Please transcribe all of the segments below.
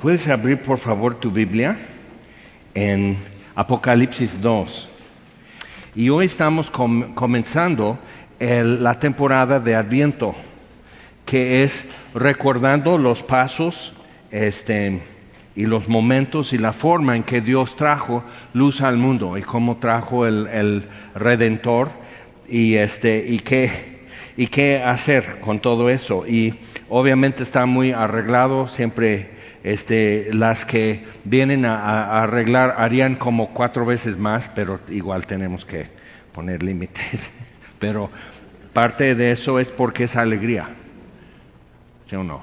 Puedes abrir por favor tu Biblia en Apocalipsis 2. Y hoy estamos comenzando la temporada de Adviento, que es recordando los pasos este, y los momentos y la forma en que Dios trajo luz al mundo y cómo trajo el, el Redentor y, este, y y qué hacer con todo eso. Y obviamente está muy arreglado, siempre este, las que vienen a, arreglar harían como cuatro veces más, pero igual tenemos que poner límites. Pero parte de eso es porque es alegría, ¿sí o no?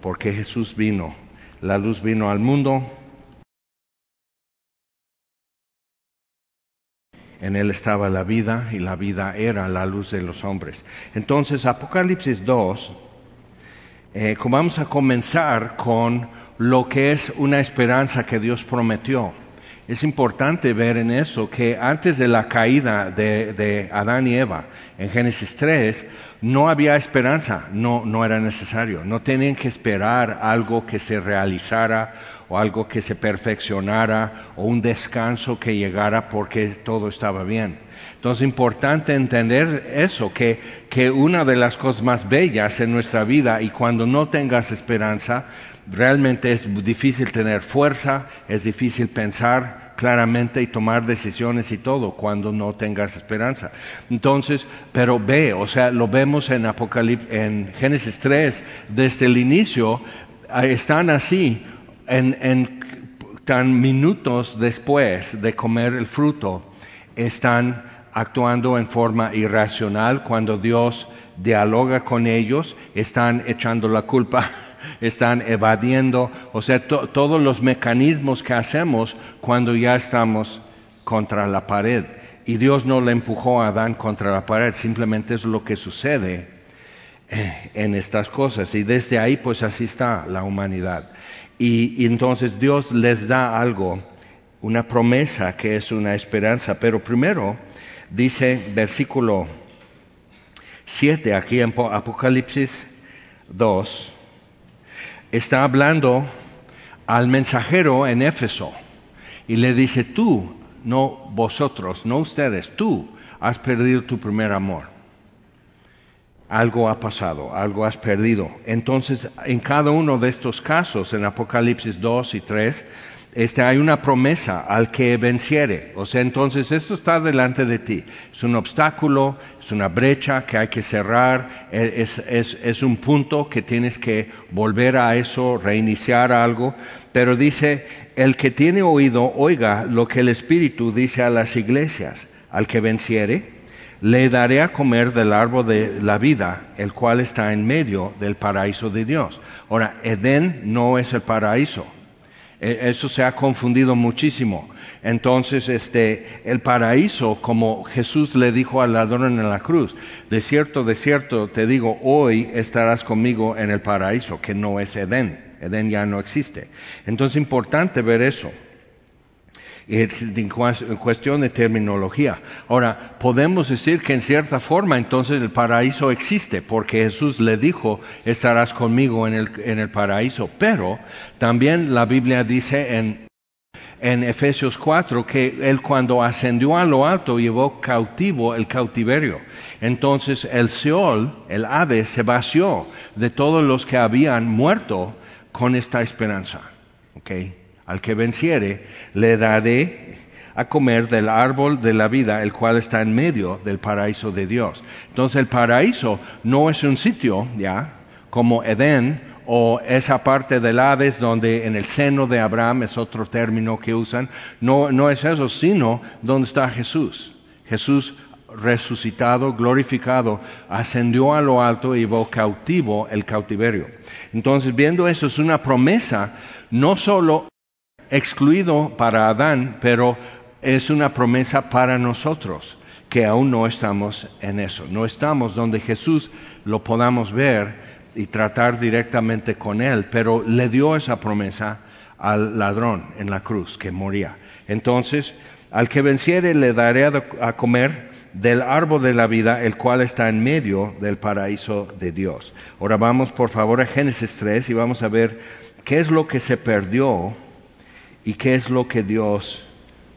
Porque Jesús vino, la luz vino al mundo, En él estaba la vida y la vida era la luz de los hombres. Entonces, Apocalipsis 2, eh, vamos a comenzar con lo que es una esperanza que Dios prometió. Es importante ver en eso que antes de la caída de, Adán y Eva, en Génesis 3, no había esperanza, no, no era necesario, no tenían que esperar algo que se realizara o algo que se perfeccionara o un descanso que llegara porque todo estaba bien. Entonces es importante entender eso, que, que una de las cosas más bellas en nuestra vida y cuando no tengas esperanza, realmente es difícil tener fuerza, es difícil pensar claramente y tomar decisiones y todo cuando no tengas esperanza. Entonces, pero ve, o sea, lo vemos en Apocalipsis, en Génesis 3, desde el inicio, están así en, tan minutos después de comer el fruto, están actuando en forma irracional cuando Dios dialoga con ellos, están echando la culpa, están evadiendo, o sea, todos los mecanismos que hacemos cuando ya estamos contra la pared. Y Dios no le empujó a Adán contra la pared, simplemente es lo que sucede eh, en estas cosas. Y desde ahí, pues así está la humanidad. Y, entonces Dios les da algo, una promesa que es una esperanza. Pero primero dice versículo 7 aquí en Apocalipsis 2, está hablando al mensajero en Éfeso y le dice, tú, no vosotros, no ustedes, tú has perdido tu primer amor algo ha pasado, algo has perdido. Entonces, en cada uno de estos casos, en Apocalipsis 2 y 3, este, hay una promesa al que venciere. O sea, entonces esto está delante de ti. Es un obstáculo, es una brecha que hay que cerrar, e, es, es, es un punto que tienes que volver a eso, reiniciar algo. Pero dice, el que tiene oído, oiga lo que el Espíritu dice a las iglesias. Al que venciere, le daré a comer del árbol de la vida, el cual está en medio del paraíso de Dios. Ahora, Edén no es el paraíso. E, eso se ha confundido muchísimo. Entonces, este, el paraíso, como Jesús le dijo al ladrón en la cruz, de cierto, de cierto, te digo, hoy estarás conmigo en el paraíso, que no es Edén. Edén ya no existe. Entonces, es importante ver eso en cuestión de terminología. Ahora, podemos decir que en cierta forma entonces el paraíso existe, porque Jesús le dijo, estarás conmigo en el, en el paraíso, pero también la Biblia dice en, en Efesios 4 que él cuando ascendió a lo alto llevó cautivo el cautiverio. Entonces el Seol, el Hades, se vació de todos los que habían muerto con esta esperanza. Okay. Al que venciere, le daré a comer del árbol de la vida, el cual está en medio del paraíso de Dios. Entonces el paraíso no es un sitio, ya, como Edén, o esa parte del Hades donde en el seno de Abraham es otro término que usan, no, no es eso, sino donde está Jesús. Jesús resucitado, glorificado, ascendió a lo alto y llevó cautivo el cautiverio. Entonces, viendo eso, es una promesa no solo excluido para Adán, pero es una promesa para nosotros, que aún no estamos en eso. No estamos donde Jesús lo podamos ver y tratar directamente con Él, pero le dio esa promesa al ladrón en la cruz que moría. Entonces, al que venciere le daré a comer del árbol de la vida, el cual está en medio del paraíso de Dios. Ahora vamos por favor a Génesis 3 y vamos a ver ¿qué es lo que se perdió y qué es lo que Dios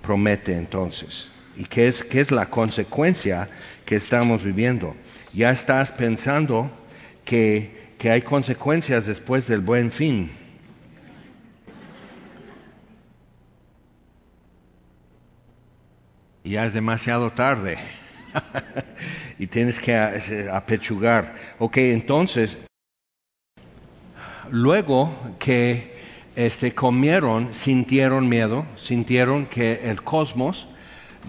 promete entonces? ¿Y qué es, qué es la consecuencia que estamos viviendo? Ya estás pensando que, que hay consecuencias después del buen fin. ya es demasiado tarde y tienes que apechugar. Ok, entonces, luego que este, comieron, sintieron miedo, sintieron que el cosmos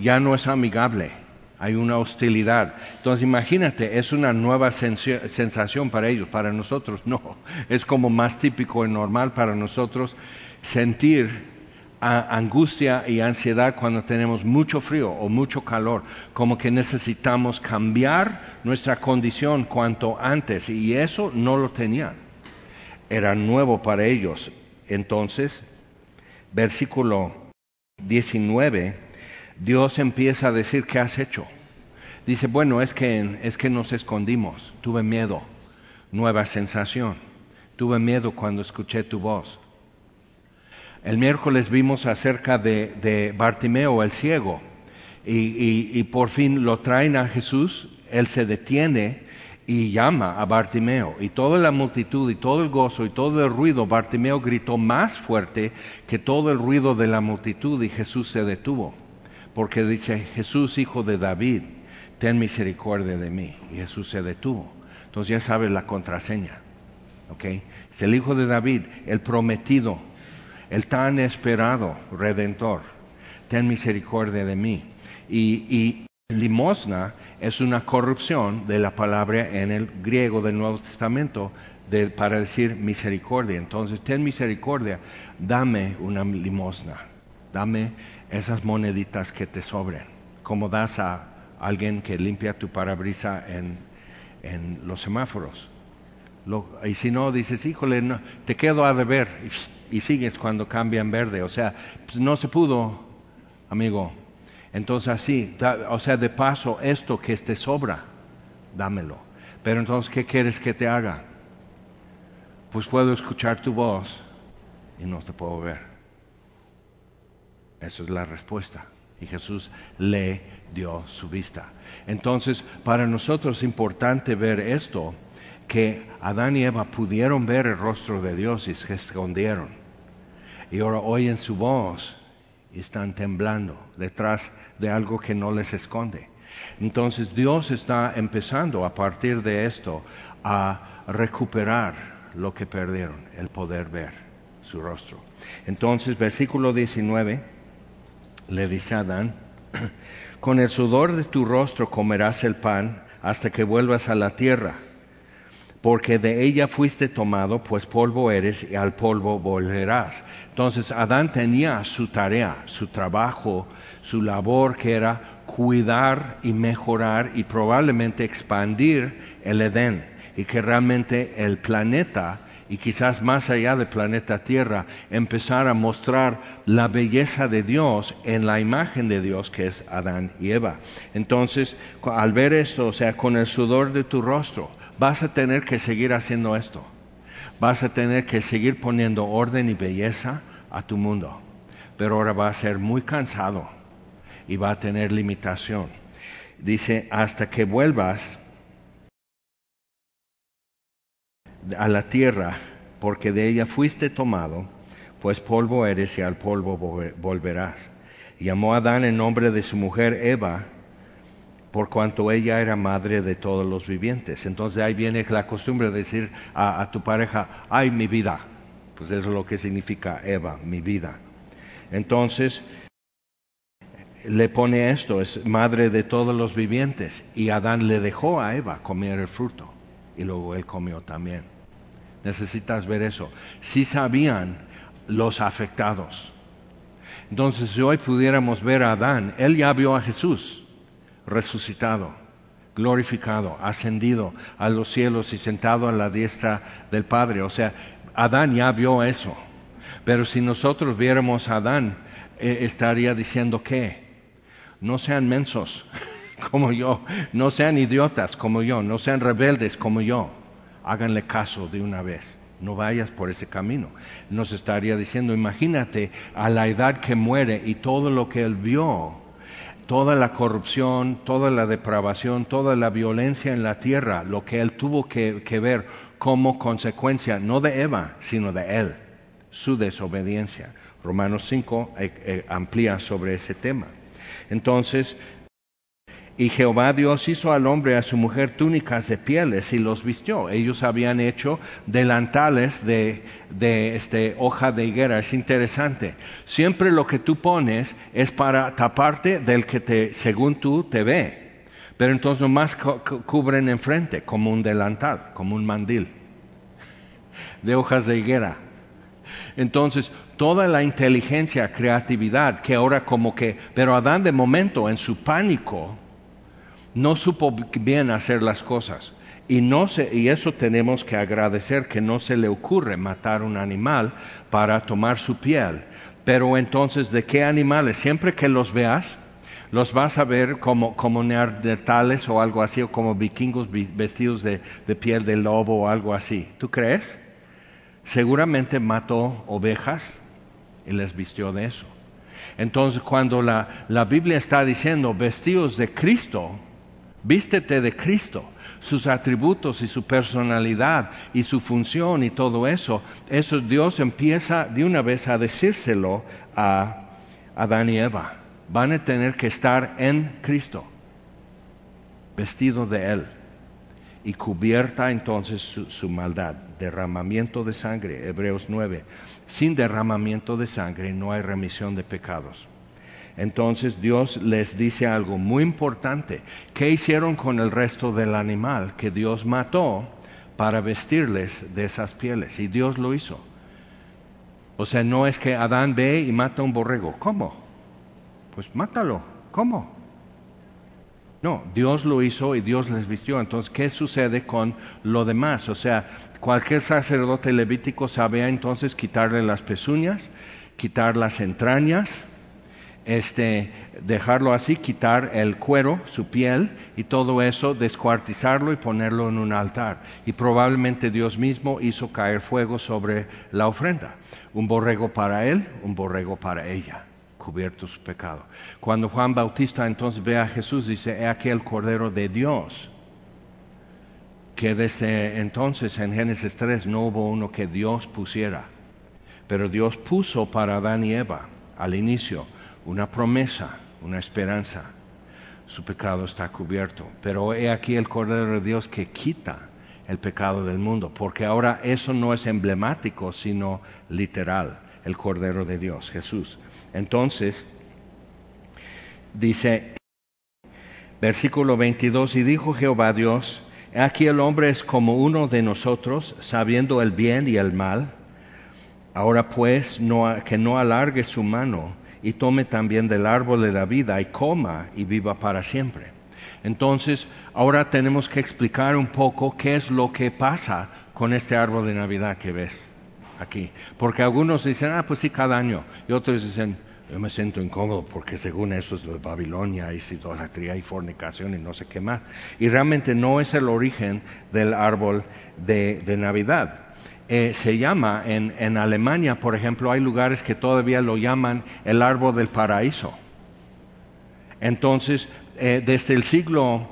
ya no es amigable, hay una hostilidad. Entonces imagínate, es una nueva sensación para ellos, para nosotros no, es como más típico y normal para nosotros sentir angustia y ansiedad cuando tenemos mucho frío o mucho calor, como que necesitamos cambiar nuestra condición cuanto antes y eso no lo tenían. Era nuevo para ellos. Entonces, versículo 19, Dios empieza a decir, ¿qué has hecho? Dice, bueno, es que, es que nos escondimos, tuve miedo, nueva sensación, tuve miedo cuando escuché tu voz. El miércoles vimos acerca de, Bartimeo, el ciego, y, por fin lo traen a Jesús, él se detiene y llama a Bartimeo, y toda la multitud y todo el gozo y todo el ruido, Bartimeo gritó más fuerte que todo el ruido de la multitud y Jesús se detuvo, porque dice, Jesús, hijo de David, ten misericordia de mí, y Jesús se detuvo. Entonces ya sabes la contraseña, ¿ok? Es el hijo de David, el prometido, el tan esperado Redentor, ten misericordia de mí. Y, limosna es una corrupción de la palabra en el griego del Nuevo Testamento para decir misericordia. Entonces, ten misericordia, dame una limosna, dame esas moneditas que te sobren, como das a alguien que limpia tu parabrisa en, los semáforos y si no, dices, híjole, te quedo a deber y, sigues cuando cambia en verde. O sea, pues, no se pudo, amigo. Entonces así, o sea, de paso, esto que te sobra, dámelo. Pero entonces, ¿qué quieres que te haga? Pues puedo escuchar tu voz y no te puedo ver. Esa es la respuesta. Y Jesús le dio su vista. Entonces, para nosotros es importante ver esto que Adán y Eva pudieron ver el rostro de Dios y se escondieron. Y ahora oyen su voz están temblando detrás de algo que no les esconde. Entonces Dios está empezando a partir de esto a recuperar lo que perdieron, el poder ver su rostro. Entonces, versículo 19 le dice a Adán, con el sudor de tu rostro comerás el pan hasta que vuelvas a la tierra porque de ella fuiste tomado, pues polvo eres y al polvo volverás. Entonces Adán tenía su tarea, su trabajo, su labor que era cuidar y mejorar y probablemente expandir el Edén y que realmente el planeta y quizás más allá del planeta Tierra, empezar a mostrar la belleza de Dios en la imagen de Dios que es Adán y Eva. Entonces, al ver esto, o sea, con el sudor de tu rostro, vas a tener que seguir haciendo esto. Vas a tener que seguir poniendo orden y belleza a tu mundo. Pero ahora va a ser muy cansado y va a tener limitación. Dice, hasta que vuelvas a la tierra, porque de ella fuiste tomado, pues polvo eres y al polvo volverás. llamó a Adán en nombre de su mujer Eva, por cuanto ella era madre de todos los vivientes. Entonces ahí viene la costumbre de decir a, tu pareja, ay mi vida, pues eso es lo que significa Eva, mi vida. Entonces le pone esto, es madre de todos los vivientes, y Adán le dejó a Eva comer el fruto, y luego él comió también. Necesitas ver eso. Si sabían los afectados. Entonces, si hoy pudiéramos ver a Adán, él ya vio a Jesús resucitado, glorificado, ascendido a los cielos y sentado a la diestra del Padre. O sea, Adán ya vio eso. Pero si nosotros viéramos a Adán, eh, estaría diciendo que no sean mensos como yo, no sean idiotas como yo, no sean rebeldes como yo, háganle caso de una vez. no vayas por ese camino. Nos estaría diciendo, imagínate a la edad que muere y todo lo que él vio, toda la corrupción, toda la depravación, toda la violencia en la tierra, lo que él tuvo que, ver como consecuencia, no de Eva, sino de él, su desobediencia. Romanos 5 eh, eh, amplía sobre ese tema. Entonces, y Jehová Dios hizo al hombre y a su mujer túnicas de pieles y los vistió. Ellos habían hecho delantales de, de este, hoja de higuera. Es interesante. Siempre lo que tú pones es para taparte del que te, según tú te ve. Pero entonces nomás cubren enfrente, como un delantal, como un mandil de hojas de higuera. Entonces, toda la inteligencia, creatividad, que ahora como que, pero Adán de momento en su pánico, no supo bien hacer las cosas. Y, eso tenemos que agradecer que no se le ocurre matar un animal para tomar su piel. Pero entonces, ¿de qué animales? Siempre que los veas, los vas a ver como, como neandertales o algo así, o como vikingos vestidos de, piel de lobo o algo así. ¿Tú crees? Seguramente mató ovejas y les vistió de eso. Entonces, cuando la Biblia está diciendo vestidos de Cristo, Vístete de Cristo, sus atributos y su personalidad y su función y todo eso. Eso Dios empieza de una vez a decírselo a Adán y Eva. Van a tener que estar en Cristo, vestido de Él y cubierta entonces su, su, maldad. Derramamiento de sangre, Hebreos 9. Sin derramamiento de sangre no hay remisión de pecados. Entonces Dios les dice algo muy importante. ¿Qué hicieron con el resto del animal que Dios mató para vestirles de esas pieles? Y Dios lo hizo. O sea, no es que Adán ve y mata un borrego. ¿Cómo? Pues mátalo. ¿Cómo? No, Dios lo hizo y Dios les vistió. Entonces, ¿qué sucede con lo demás? O sea, cualquier sacerdote levítico sabía entonces quitarle las pezuñas, quitar las entrañas, este, dejarlo así, quitar el cuero, su piel y todo eso, descuartizarlo y ponerlo en un altar. Y probablemente Dios mismo hizo caer fuego sobre la ofrenda. Un borrego para él, un borrego para ella, cubierto su pecado. Cuando Juan Bautista entonces ve a Jesús, dice, he aquí el Cordero de Dios. Que desde entonces en Génesis 3 no hubo uno que Dios pusiera, pero Dios puso para Adán y Eva al inicio una promesa, una esperanza. Su pecado está cubierto. Pero he aquí el Cordero de Dios que quita el pecado del mundo, porque ahora eso no es emblemático, sino literal, el Cordero de Dios, Jesús. Entonces, dice, versículo 22, y dijo Jehová Dios, aquí el hombre es como uno de nosotros, sabiendo el bien y el mal. Ahora pues, que no alargue su mano y tome también del árbol de la vida y coma y viva para siempre. Entonces, ahora tenemos que explicar un poco qué es lo que pasa con este árbol de Navidad que ves aquí. Porque algunos dicen, ah, pues sí, cada año. Y otros dicen, yo me siento incómodo porque según eso es de Babilonia, y idolatría y fornicación y no sé qué más. Y realmente no es el origen del árbol de Navidad. Eh, se llama, en, Alemania, por ejemplo, hay lugares que todavía lo llaman el árbol del paraíso. Entonces, eh, desde el siglo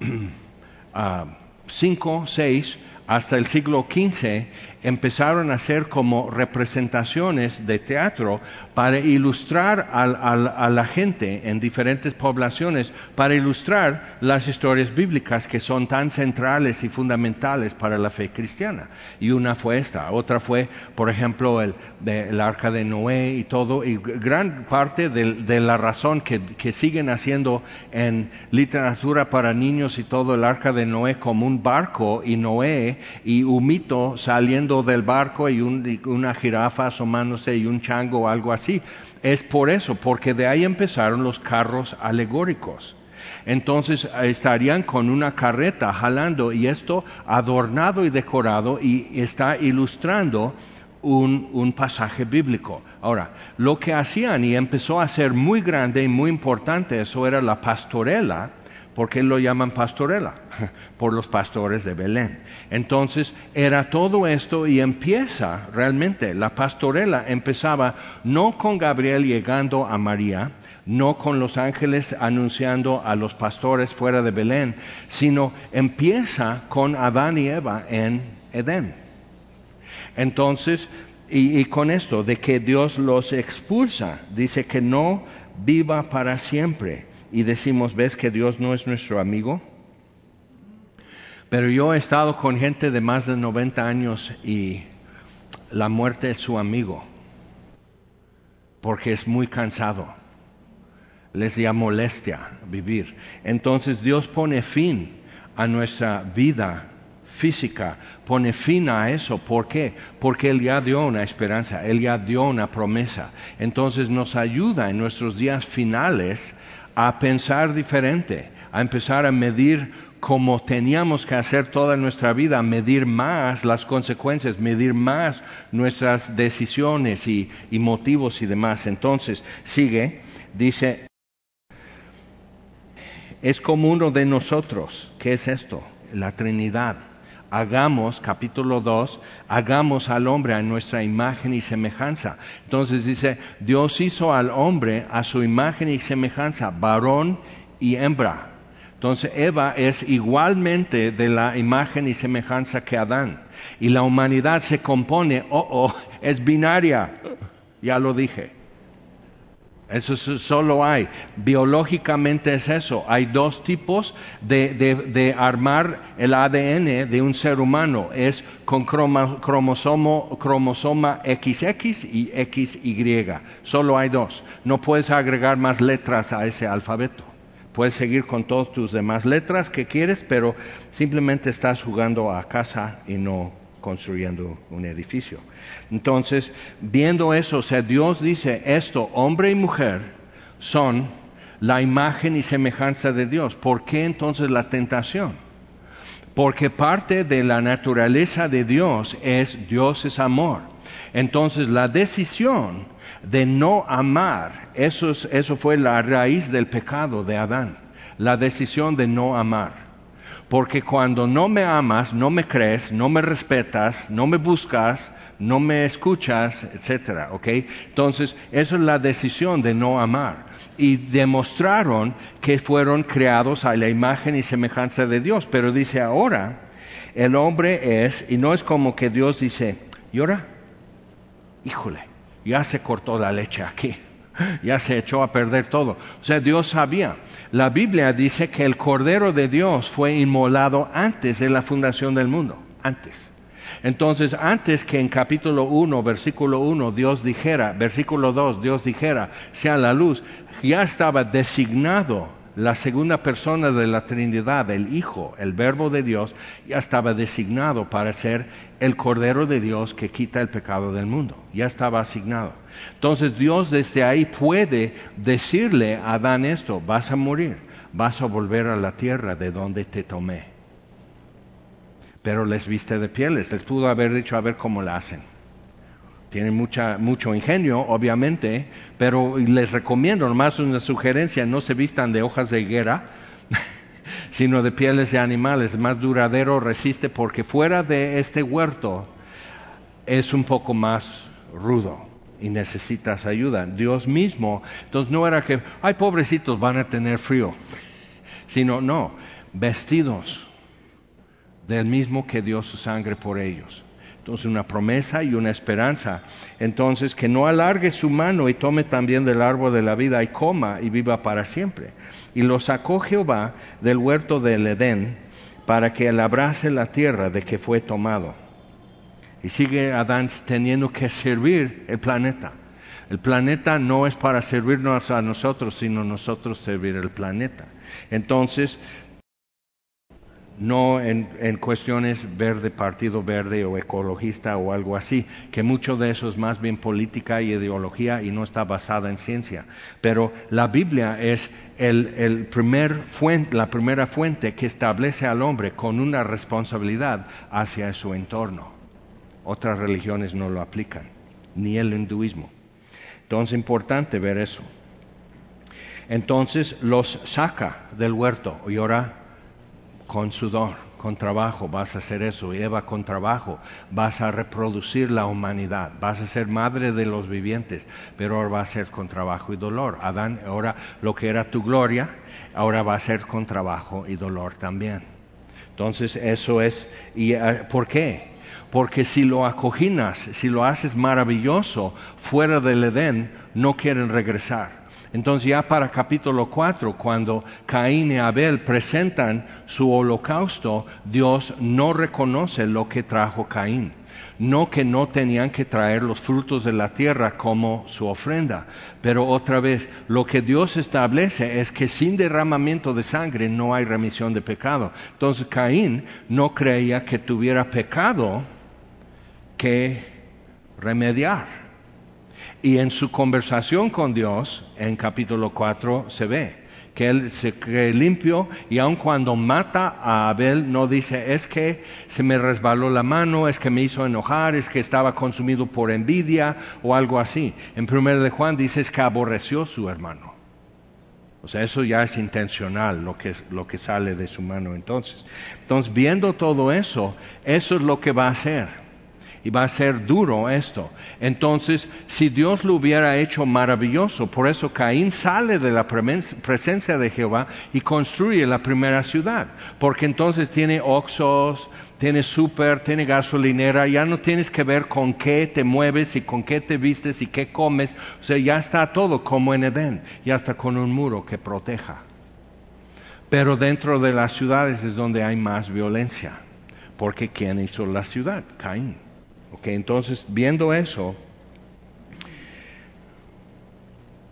V, uh, 6 hasta el siglo XV, empezaron a hacer como representaciones de teatro para ilustrar a, la gente en diferentes poblaciones, para ilustrar las historias bíblicas que son tan centrales y fundamentales para la fe cristiana. Y una fue esta, otra fue, por ejemplo, el, arca de Noé y todo, y gran parte de, la razón que, que, siguen haciendo en literatura para niños y todo el arca de Noé como un barco y Noé y un mito saliendo del barco y, una jirafa asomándose y un chango o algo así. Es por eso, porque de ahí empezaron los carros alegóricos. Entonces estarían con una carreta jalando y esto adornado y decorado y está ilustrando un, un, pasaje bíblico. Ahora, lo que hacían y empezó a ser muy grande y muy importante, eso era la pastorela, ¿Por qué lo llaman pastorela? Por los pastores de Belén. Entonces era todo esto y empieza realmente, la pastorela empezaba no con Gabriel llegando a María, no con los ángeles anunciando a los pastores fuera de Belén, sino empieza con Adán y Eva en Edén. Entonces, y, con esto, de que Dios los expulsa, dice que no viva para siempre. Y decimos, ¿ves que Dios no es nuestro amigo? Pero yo he estado con gente de más de 90 años y la muerte es su amigo, porque es muy cansado, les da molestia vivir. Entonces Dios pone fin a nuestra vida física pone fin a eso. ¿Por qué? Porque Él ya dio una esperanza, Él ya dio una promesa. Entonces nos ayuda en nuestros días finales a pensar diferente, a empezar a medir como teníamos que hacer toda nuestra vida, medir más las consecuencias, medir más nuestras decisiones y, y motivos y demás. Entonces, sigue, dice, es como uno de nosotros. ¿Qué es esto? La Trinidad hagamos, capítulo 2, hagamos al hombre a nuestra imagen y semejanza. Entonces dice, Dios hizo al hombre a su imagen y semejanza, varón y hembra. Entonces Eva es igualmente de la imagen y semejanza que Adán. Y la humanidad se compone, oh, oh, es binaria. Ya lo dije. Eso solo hay. Biológicamente es eso. Hay dos tipos de, armar el ADN de un ser humano. Es con cromosomo, cromosoma XX y XY. Solo hay dos. No puedes agregar más letras a ese alfabeto. Puedes seguir con todas tus demás letras que quieres, pero simplemente estás jugando a casa y no construyendo un edificio. Entonces, viendo eso, o sea, Dios dice esto, hombre y mujer son la imagen y semejanza de Dios. ¿Por qué entonces la tentación? Porque parte de la naturaleza de Dios es Dios es amor. Entonces la decisión de no amar, eso, eso fue la raíz del pecado de Adán, la decisión de no amar. Porque cuando no me amas, no me crees, no me respetas, no me buscas, no me escuchas, etcétera, ¿ok? Entonces, eso es la decisión de no amar. Y demostraron que fueron creados a la imagen y semejanza de Dios. Pero dice ahora, el hombre es, y no es como que Dios dice, llora, híjole, ya se cortó la leche aquí ya se echó a perder todo. O sea, Dios sabía. La Biblia dice que el Cordero de Dios fue inmolado antes de la fundación del mundo, antes. Entonces, antes que en capítulo 1, versículo 1, Dios dijera, versículo 2, Dios dijera, sea la luz, ya estaba designado la segunda persona de la Trinidad, el Hijo, el Verbo de Dios, ya estaba designado para ser el Cordero de Dios que quita el pecado del mundo. Ya estaba asignado. Entonces Dios desde ahí puede decirle a Adán esto, vas a morir, vas a volver a la tierra de donde te tomé. Pero les viste de pieles, les pudo haber dicho a ver cómo la hacen. Tienen mucha, mucho ingenio, obviamente, pero les recomiendo, nomás una sugerencia, no se vistan de hojas de higuera, sino de pieles de animales, más duradero, resiste, porque fuera de este huerto es un poco más rudo y necesitas ayuda. Dios mismo, entonces no era que, ay, pobrecitos, van a tener frío, sino, no, vestidos del mismo que dio su sangre por ellos. Entonces una promesa y una esperanza. Entonces que no alargue su mano y tome también del árbol de la vida y coma y viva para siempre. Y lo sacó Jehová del huerto del Edén para que labrase la tierra de que fue tomado. Y sigue Adán teniendo que servir el planeta. El planeta no es para servirnos a nosotros, sino nosotros servir el planeta. Entonces, no en, cuestiones verde, partido verde o ecologista o algo así, que mucho de eso es más bien política y ideología y no está basada en ciencia. Pero la Biblia es el primer fuente, la primera fuente que establece al hombre con una responsabilidad hacia su entorno. Otras religiones no lo aplican, ni el hinduismo. Entonces es importante ver eso. Entonces los saca del huerto y ahora con sudor, con trabajo vas a hacer eso. Eva con trabajo vas a reproducir la humanidad, vas a ser madre de los vivientes, pero ahora va a ser con trabajo y dolor. Adán, ahora lo que era tu gloria, ahora va a ser con trabajo y dolor también. Entonces eso es, ¿y eh, por qué? Porque si lo acoginas, si lo haces maravilloso fuera del Edén, no quieren regresar. Entonces ya para capítulo 4, cuando Caín y Abel presentan su holocausto, Dios no reconoce lo que trajo Caín. No que no tenían que traer los frutos de la tierra como su ofrenda, pero otra vez, lo que Dios establece es que sin derramamiento de sangre no hay remisión de pecado. Entonces Caín no creía que tuviera pecado que remediar. Y en su conversación con Dios, en capítulo 4, se ve que él se cree limpio y aun cuando mata a Abel no dice es que se me resbaló la mano, es que me hizo enojar, es que estaba consumido por envidia o algo así. En primero de Juan dice es que aborreció su hermano. O sea, eso ya es intencional lo que, lo que sale de su mano entonces. Entonces, viendo todo eso, eso es lo que va a hacer y va a ser duro esto. Entonces, si Dios lo hubiera hecho maravilloso, por eso Caín sale de la presencia de Jehová y construye la primera ciudad, porque entonces tiene oxos, tiene súper, tiene gasolinera, ya no tienes que ver con qué te mueves y con qué te vistes y qué comes, o sea, ya está todo como en Edén, ya está con un muro que proteja. Pero dentro de las ciudades es donde hay más violencia, porque ¿quién hizo la ciudad? Caín. Ok, entonces, viendo eso,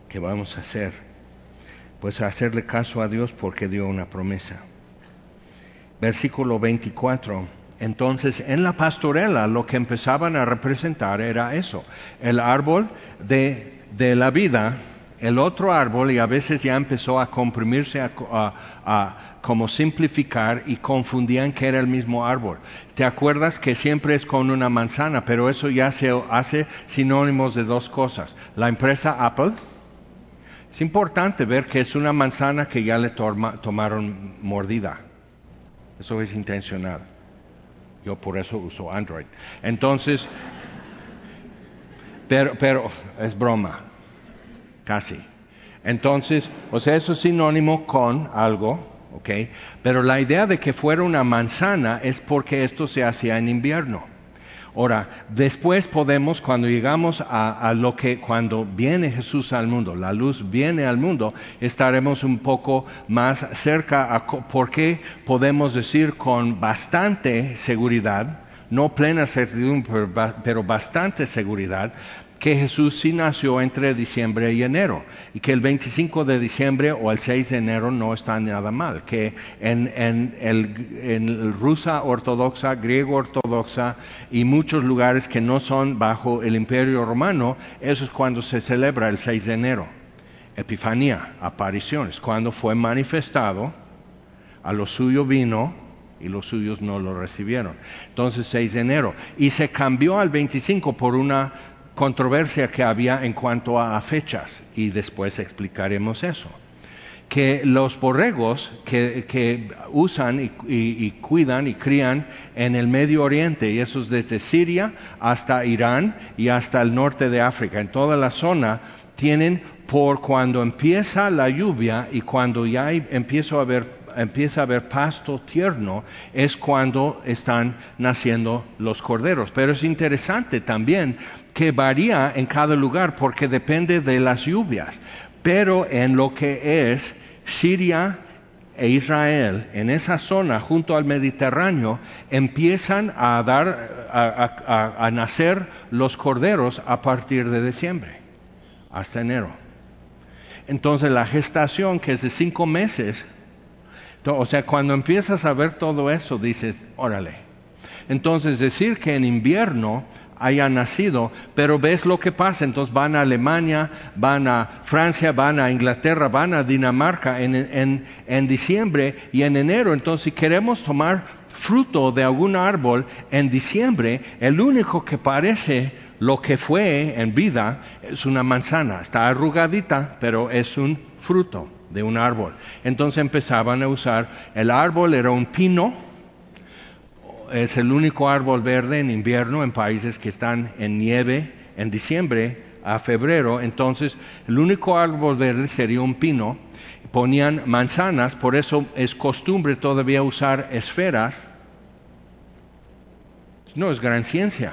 ¿qué vamos a hacer? Pues hacerle caso a Dios porque dio una promesa. Versículo 24. Entonces, en la pastorela lo que empezaban a representar era eso, el árbol de, de la vida, el otro árbol, y a veces ya empezó a comprimirse, a, a como simplificar y confundían que era el mismo árbol. ¿Te acuerdas que siempre es con una manzana? Pero eso ya se hace sinónimos de dos cosas. La empresa Apple, es importante ver que es una manzana que ya le tomaron mordida. Eso es intencional. Yo por eso uso Android. Entonces, pero, pero es broma, casi. Entonces, o sea, eso es sinónimo con algo pero la idea de que fuera una manzana es porque esto se hacía en invierno. Ahora, después podemos, cuando llegamos a, lo que, cuando viene Jesús al mundo, la luz viene al mundo, estaremos un poco más cerca a por qué podemos decir con bastante seguridad, no plena certidumbre, pero bastante seguridad, que Jesús sí nació entre diciembre y enero y que el 25 de diciembre o el 6 de enero no está nada mal, que en, en, el, rusa ortodoxa, griego ortodoxa y muchos lugares que no son bajo el imperio romano, eso es cuando se celebra el 6 de enero. Epifanía, apariciones, cuando fue manifestado, a lo suyo vino y los suyos no lo recibieron. Entonces 6 de enero. Y se cambió al 25 por una controversia que había en cuanto a fechas y después explicaremos eso. Que los borregos que, usan y, cuidan y crían en el Medio Oriente, y eso es desde Siria hasta Irán y hasta el norte de África, en toda la zona, tienen por cuando empieza la lluvia y cuando ya empieza a haber empieza a haber pasto tierno es cuando están naciendo los corderos. Pero es interesante también que varía en cada lugar porque depende de las lluvias. Pero en lo que es Siria e Israel, en esa zona junto al Mediterráneo, empiezan a dar, a, nacer los corderos a partir de diciembre hasta enero. Entonces la gestación, que es de cinco meses, o sea, cuando empiezas a ver todo eso, dices, órale. Entonces, decir que en invierno haya nacido, pero ves lo que pasa, entonces van a Alemania, van a Francia, van a Inglaterra, van a Dinamarca en, en diciembre y en enero. Entonces, si queremos tomar fruto de algún árbol en diciembre, el único que parece lo que fue en vida es una manzana. Está arrugadita, pero es un fruto de un árbol. Entonces empezaban a usar, el árbol era un pino, es el único árbol verde en invierno en países que están en nieve en diciembre a febrero, entonces el único árbol verde sería un pino, ponían manzanas, por eso es costumbre todavía usar esferas, no es gran ciencia.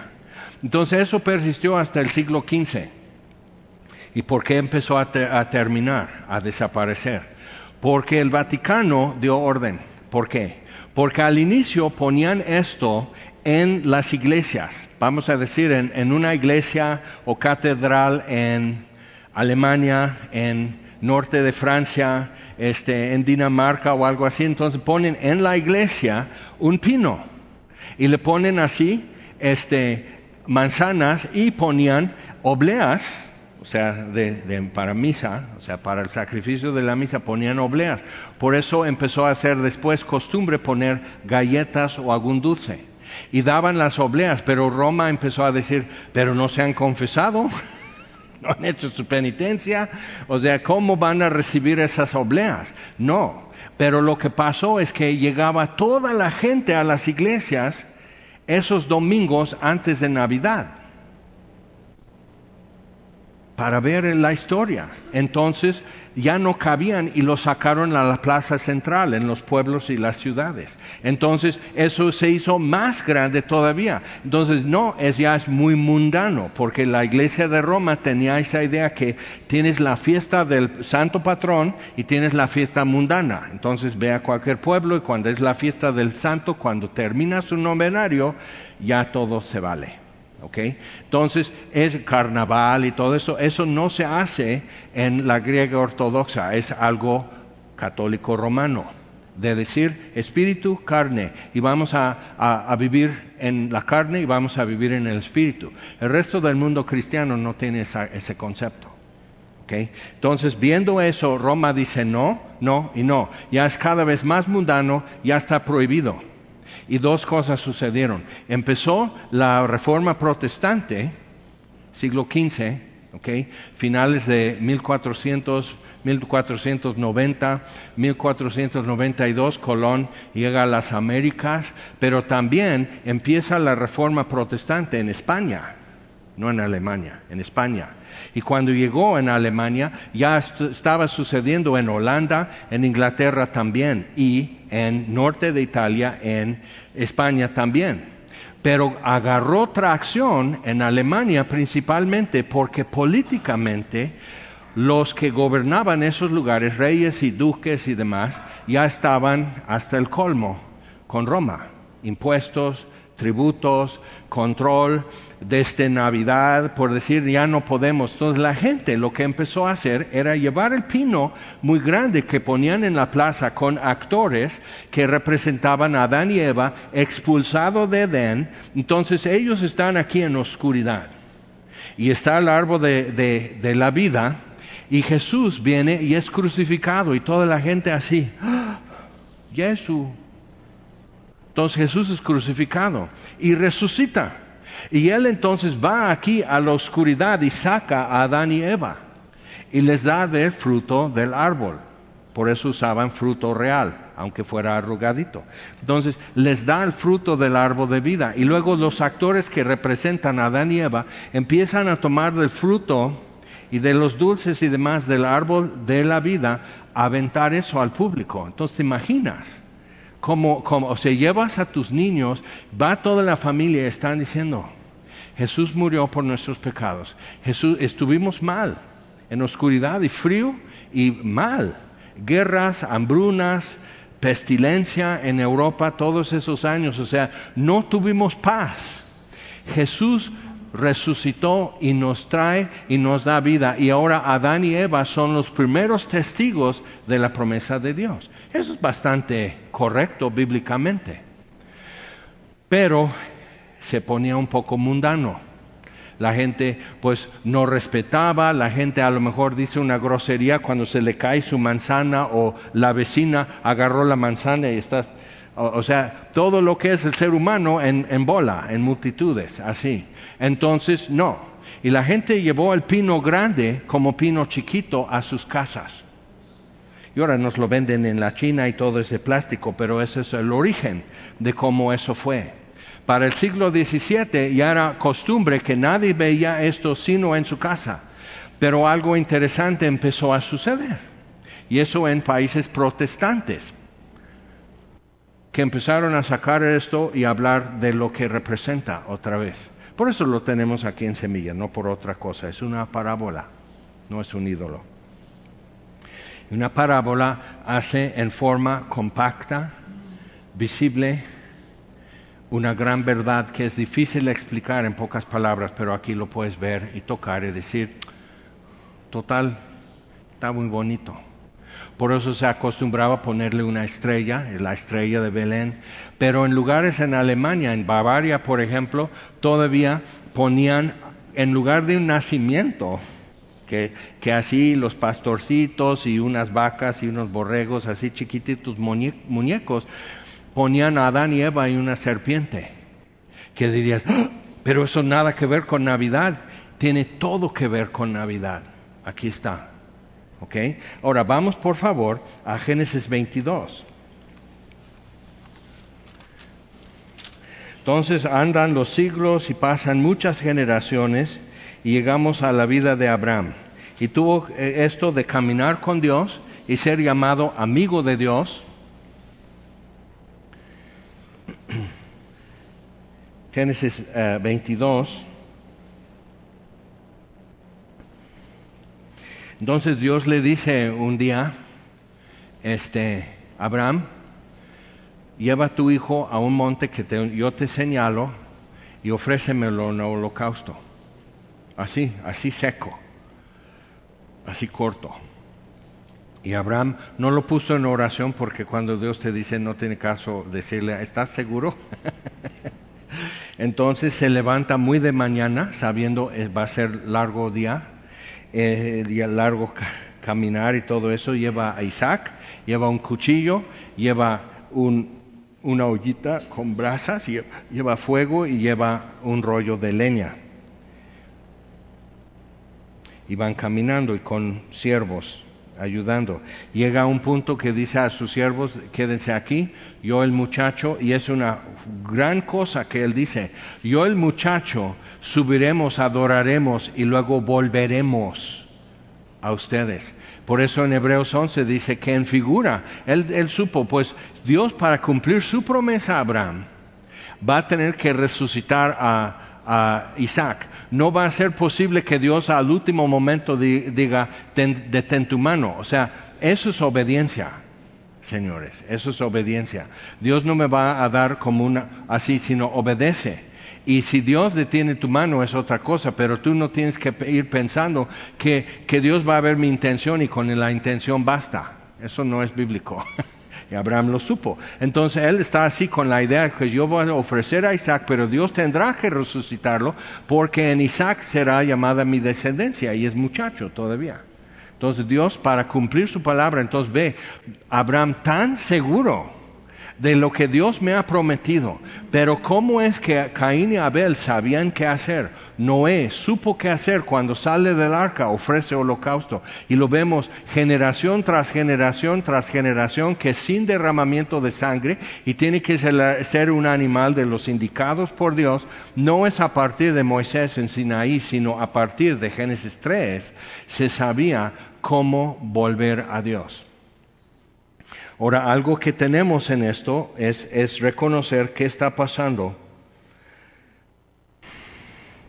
Entonces eso persistió hasta el siglo XV. ¿Y por qué empezó a, terminar, a desaparecer? Porque el Vaticano dio orden. ¿Por qué? Porque al inicio ponían esto en las iglesias, vamos a decir, en, una iglesia o catedral en Alemania, en norte de Francia, este, en Dinamarca o algo así, entonces ponen en la iglesia un pino. Y le ponen así este, manzanas y ponían obleas, o sea, de, para misa, o sea, para el sacrificio de la misa ponían obleas. Por eso empezó a ser después costumbre poner galletas o algún dulce y daban las obleas, pero Roma empezó a decir, pero no se han confesado, no han hecho su penitencia, o sea, ¿cómo van a recibir esas obleas? No, pero lo que pasó es que llegaba toda la gente a las iglesias esos domingos antes de Navidad para ver la historia. Entonces ya no cabían y lo sacaron a la plaza central en los pueblos y las ciudades. Entonces eso se hizo más grande todavía. Entonces no, es ya es muy mundano, porque la iglesia de Roma tenía esa idea que tienes la fiesta del santo patrón y tienes la fiesta mundana. Entonces ve a cualquier pueblo y cuando es la fiesta del santo, cuando termina su novenario, ya todo se vale. Entonces, es carnaval y todo eso, eso no se hace en la griega ortodoxa, es algo católico romano, de decir espíritu, carne, y vamos a, vivir en la carne y vamos a vivir en el espíritu. El resto del mundo cristiano no tiene ese concepto. Entonces, viendo eso, Roma dice no, no y no. Ya es cada vez más mundano, ya está prohibido y dos cosas sucedieron. Empezó la reforma protestante, siglo XV, okay, finales de 1400, 1490, 1492, Colón llega a las Américas, pero también empieza la reforma protestante en España, no en Alemania, en España. Y cuando llegó en Alemania, ya estaba sucediendo en Holanda, en Inglaterra también, y en norte de Italia, en España también. Pero agarró tracción en Alemania principalmente porque políticamente los que gobernaban esos lugares, reyes y duques y demás, ya estaban hasta el colmo con Roma. Impuestos, tributos, control, desde Navidad, por decir ya no podemos. Entonces la gente lo que empezó a hacer era llevar el pino muy grande que ponían en la plaza con actores que representaban a Adán y Eva expulsado de Edén. Entonces ellos están aquí en oscuridad. Y está el árbol de, de la vida y Jesús viene y es crucificado y toda la gente así. ¡Ah! Jesús entonces Jesús es crucificado y resucita. Y él entonces va aquí a la oscuridad y saca a Adán y Eva y les da del fruto del árbol. Por eso usaban fruto real, aunque fuera arrugadito. Entonces les da el fruto del árbol de vida. Y luego los actores que representan a Adán y Eva empiezan a tomar del fruto y de los dulces y demás del árbol de la vida, a aventar eso al público. Entonces te imaginas como, como, o sea, llevas a tus niños, va toda la familia y están diciendo, Jesús murió por nuestros pecados. Jesús, estuvimos mal, en oscuridad y frío y mal. Guerras, hambrunas, pestilencia en Europa todos esos años. O sea, no tuvimos paz. Jesús resucitó y nos trae y nos da vida. Y ahora Adán y Eva son los primeros testigos de la promesa de Dios. Eso es bastante correcto bíblicamente. Pero se ponía un poco mundano. La gente pues no respetaba, la gente a lo mejor dice una grosería cuando se le cae su manzana o la vecina agarró la manzana y estás O, sea, todo lo que es el ser humano en, en bola, en multitudes, así. Entonces, no. Y la gente llevó el pino grande como pino chiquito a sus casas. Y ahora nos lo venden en la China y todo ese plástico, pero ese es el origen de cómo eso fue. Para el siglo XVII ya era costumbre que nadie veía esto sino en su casa. Pero algo interesante empezó a suceder. Y eso en países protestantes, que empezaron a sacar esto y hablar de lo que representa otra vez. Por eso lo tenemos aquí en Semilla, no por otra cosa. Es una parábola, no es un ídolo. Una parábola hace en forma compacta, visible, una gran verdad que es difícil explicar en pocas palabras, pero aquí lo puedes ver y tocar y decir, total, está muy bonito. Por eso se acostumbraba a ponerle una estrella, la estrella de Belén. Pero en lugares en Alemania, en Bavaria, por ejemplo, todavía ponían, en lugar de un nacimiento, que, que así los pastorcitos y unas vacas y unos borregos, así chiquititos muñecos, ponían a Adán y Eva y una serpiente. Que dirías, ¡Ah! pero eso nada que ver con Navidad. Tiene todo que ver con Navidad. Aquí está. ¿Ok? Ahora vamos por favor a Génesis 22. Entonces andan los siglos y pasan muchas generaciones y llegamos a la vida de Abraham. Y tuvo eh, esto de caminar con Dios y ser llamado amigo de Dios. Génesis 22. Eh, Entonces Dios le dice un día, este, Abraham, lleva a tu hijo a un monte que yo te señalo y ofrécemelo en holocausto. Así, así seco, así corto. Y Abraham no lo puso en oración porque cuando Dios te dice no tiene caso decirle, ¿estás seguro? Entonces se levanta muy de mañana sabiendo eh, va a ser largo día eh, largo caminar y todo eso, lleva a Isaac, lleva un cuchillo, lleva una ollita con brasas, lleva fuego y lleva un rollo de leña. Y van caminando y con siervos ayudando. Llega a un punto que dice a sus siervos, quédense aquí, yo el muchacho, y es una gran cosa que él dice, yo el muchacho subiremos, adoraremos y luego volveremos a ustedes. Por eso en Hebreos 11 dice que en figura, él, él supo, pues Dios para cumplir su promesa a Abraham va a tener que resucitar a, a Isaac. No va a ser posible que Dios al último momento diga, detén tu mano. O sea, eso es obediencia, señores, eso es obediencia. Dios no me va a dar como una así, sino obedece. Y si Dios detiene tu mano es otra cosa, pero tú no tienes que ir pensando que, que Dios va a ver mi intención y con la intención basta. Eso no es bíblico. Y Abraham lo supo. Entonces él está así con la idea de que yo voy a ofrecer a Isaac, pero Dios tendrá que resucitarlo porque en Isaac será llamada mi descendencia y es muchacho todavía. Entonces Dios para cumplir su palabra, entonces ve, Abraham tan seguro de lo que Dios me ha prometido. Pero ¿cómo es que Caín y Abel sabían qué hacer? Noé supo qué hacer cuando sale del arca, ofrece holocausto. Y lo vemos generación tras generación tras generación que sin derramamiento de sangre y tiene que ser, un animal de los indicados por Dios, no es a partir de Moisés en Sinaí, sino a partir de Génesis 3, se sabía cómo volver a Dios. Ahora, algo que tenemos en esto es, es reconocer qué está pasando.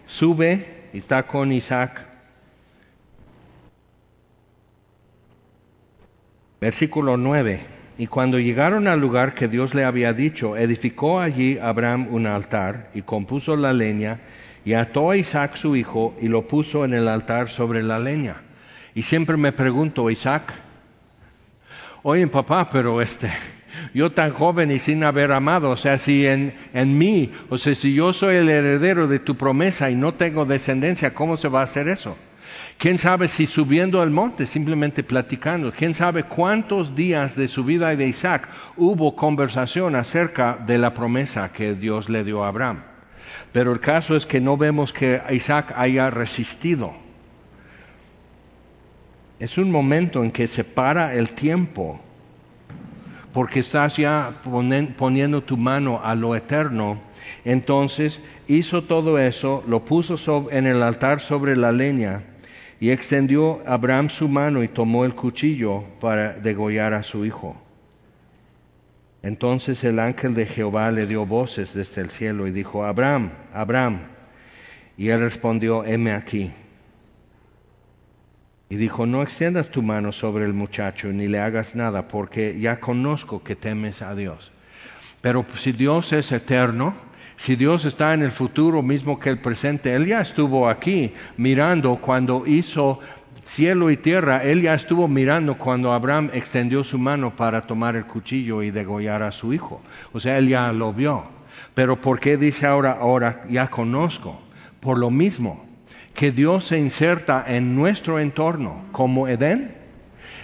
Sube y está con Isaac. Versículo 9. Y cuando llegaron al lugar que Dios le había dicho, edificó allí Abraham un altar y compuso la leña y ató a Isaac su hijo y lo puso en el altar sobre la leña. Y siempre me pregunto, Isaac, oye papá, pero este, yo tan joven y sin haber amado, o sea, si en, en mí, o sea, si yo soy el heredero de tu promesa y no tengo descendencia, ¿cómo se va a hacer eso? ¿Quién sabe si subiendo al monte, simplemente platicando? ¿Quién sabe cuántos días de su vida y de Isaac hubo conversación acerca de la promesa que Dios le dio a Abraham? Pero el caso es que no vemos que Isaac haya resistido. Es un momento en que se para el tiempo, porque estás ya poniendo tu mano a lo eterno. Entonces hizo todo eso, lo puso en el altar sobre la leña y extendió Abraham su mano y tomó el cuchillo para degollar a su hijo. Entonces el ángel de Jehová le dio voces desde el cielo y dijo, Abraham, Abraham. Y él respondió, heme aquí. Y dijo, no extiendas tu mano sobre el muchacho ni le hagas nada, porque ya conozco que temes a Dios. Pero si Dios es eterno, si Dios está en el futuro mismo que el presente, Él ya estuvo aquí mirando cuando hizo cielo y tierra, Él ya estuvo mirando cuando Abraham extendió su mano para tomar el cuchillo y degollar a su hijo. O sea, Él ya lo vio. Pero ¿por qué dice ahora, ahora ya conozco? Por lo mismo, que Dios se inserta en nuestro entorno, como Edén.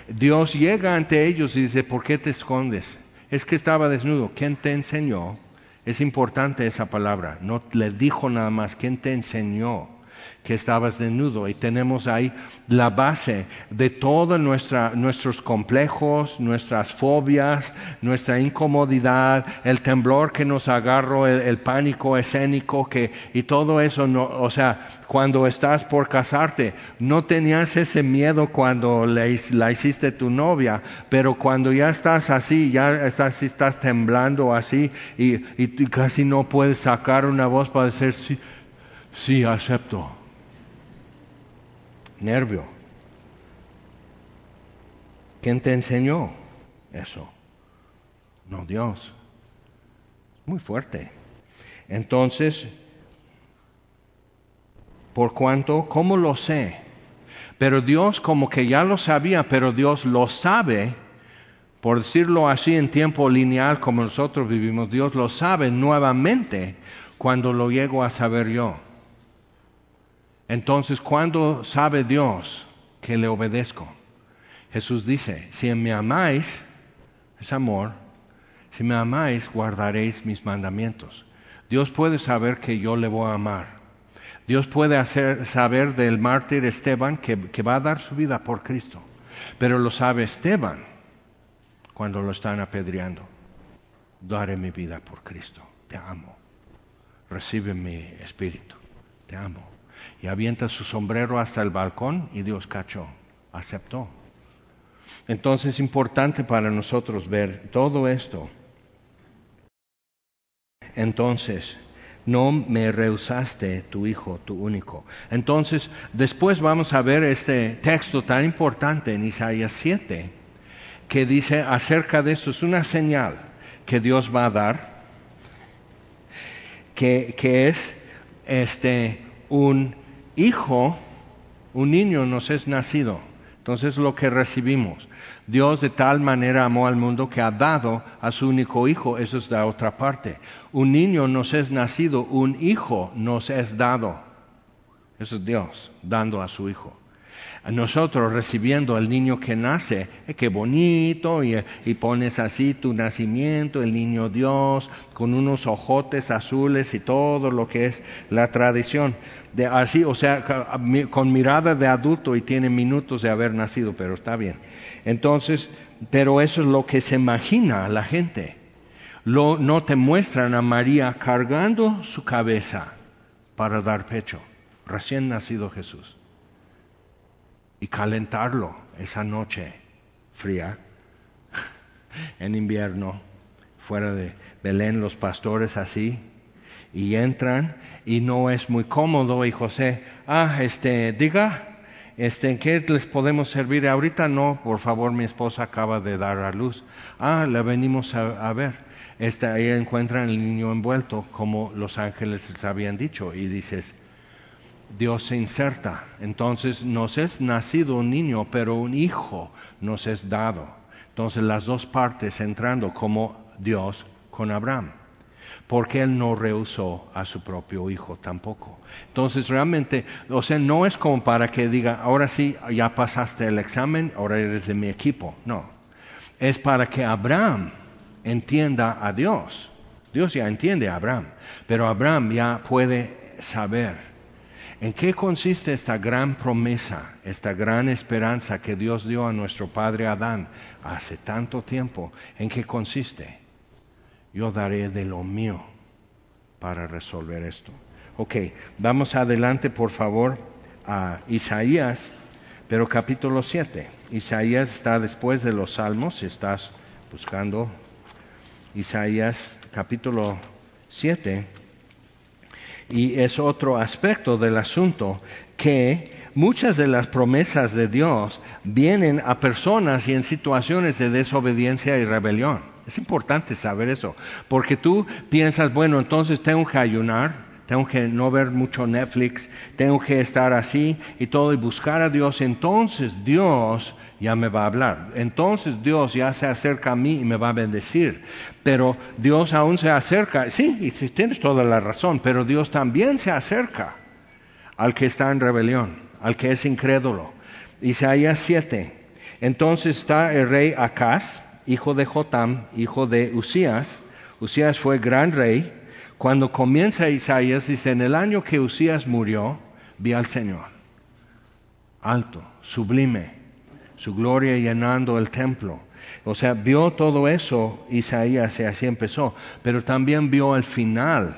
Dios llega ante ellos y dice, ¿por qué te escondes? Es que estaba desnudo. ¿Quién te enseñó es importante esa palabra. No le dijo nada más, ¿quién te enseñó? Que estabas desnudo. Y tenemos ahí la base de todos nuestros complejos, nuestras fobias, nuestra incomodidad, el temblor que nos agarró, el, pánico escénico que, y todo eso, no, o sea, cuando estás por casarte, no tenías ese miedo cuando la hiciste tu novia, pero cuando ya estás así, ya estás, estás temblando así y, casi no puedes sacar una voz para decir sí, acepto nervio. ¿Quién te enseñó eso? No Dios. Muy fuerte. Entonces, por cuanto, ¿cómo lo sé? Pero Dios como que ya lo sabía, pero Dios lo sabe, por decirlo así en tiempo lineal como nosotros vivimos, Dios lo sabe nuevamente cuando lo llego a saber yo. Entonces, ¿cuándo sabe Dios que le obedezco? Jesús dice, si me amáis, es amor, si me amáis, guardaréis mis mandamientos. Dios puede saber que yo le voy a amar. Dios puede hacer, saber del mártir Esteban que, que va a dar su vida por Cristo. Pero lo sabe Esteban cuando lo están apedreando. Daré mi vida por Cristo. Te amo. Recibe mi espíritu. Te amo y avienta su sombrero hasta el balcón y Dios cachó, aceptó. Entonces es importante para nosotros ver todo esto. Entonces, no me rehusaste tu hijo, tu único. Entonces, después vamos a ver este texto tan importante en Isaías 7, que dice acerca de esto, es una señal que Dios va a dar, que, que es este, un hijo, un niño nos es nacido. Entonces lo que recibimos. Dios de tal manera amó al mundo que ha dado a su único hijo. Eso es la otra parte. Un niño nos es nacido, un hijo nos es dado. Eso es Dios dando a su hijo nosotros recibiendo al niño que nace, eh, qué bonito, y, pones así tu nacimiento, el niño Dios, con unos ojotes azules y todo lo que es la tradición. De así, o sea, con mirada de adulto y tiene minutos de haber nacido, pero está bien. Entonces, pero eso es lo que se imagina la gente. Lo, no te muestran a María cargando su cabeza para dar pecho, recién nacido Jesús y calentarlo esa noche fría en invierno fuera de Belén los pastores así y entran y no es muy cómodo y José ah este diga este en qué les podemos servir ahorita no por favor mi esposa acaba de dar a luz. Ah la venimos a, a ver. Este, ahí encuentran el niño envuelto como los ángeles les habían dicho y dices Dios se inserta. Entonces nos es nacido un niño, pero un hijo nos es dado. Entonces las dos partes entrando como Dios con Abraham. porque Él no rehusó a su propio Hijo tampoco. Entonces realmente, o sea, no es como para que diga, ahora sí, ya pasaste el examen, ahora eres de mi equipo. No, es para que Abraham entienda a Dios. Dios ya entiende a Abraham, pero Abraham ya puede saber ¿En qué consiste esta gran promesa, esta gran esperanza que Dios dio a nuestro padre Adán hace tanto tiempo? ¿En qué consiste? Yo daré de lo mío para resolver esto. Ok, vamos adelante por favor a Isaías, pero capítulo 7. Isaías está después de los salmos, si estás buscando Isaías capítulo 7 y es otro aspecto del asunto que muchas de las promesas de Dios vienen a personas y en situaciones de desobediencia y rebelión. Es importante saber eso, porque tú piensas, bueno, entonces tengo que ayunar, tengo que no ver mucho Netflix, tengo que estar así y todo y buscar a Dios, entonces Dios ya me va a hablar. Entonces Dios ya se acerca a mí y me va a bendecir. Pero Dios aún se acerca, sí, y tienes toda la razón, pero Dios también se acerca al que está en rebelión, al que es incrédulo. Isaías 7. Entonces está el rey Acaz, hijo de Jotam, hijo de Usías. Usías fue gran rey. Cuando comienza Isaías, dice, en el año que Usías murió, vi al Señor. Alto, sublime, su gloria llenando el templo. O sea, vio todo eso Isaías y así empezó, pero también vio el final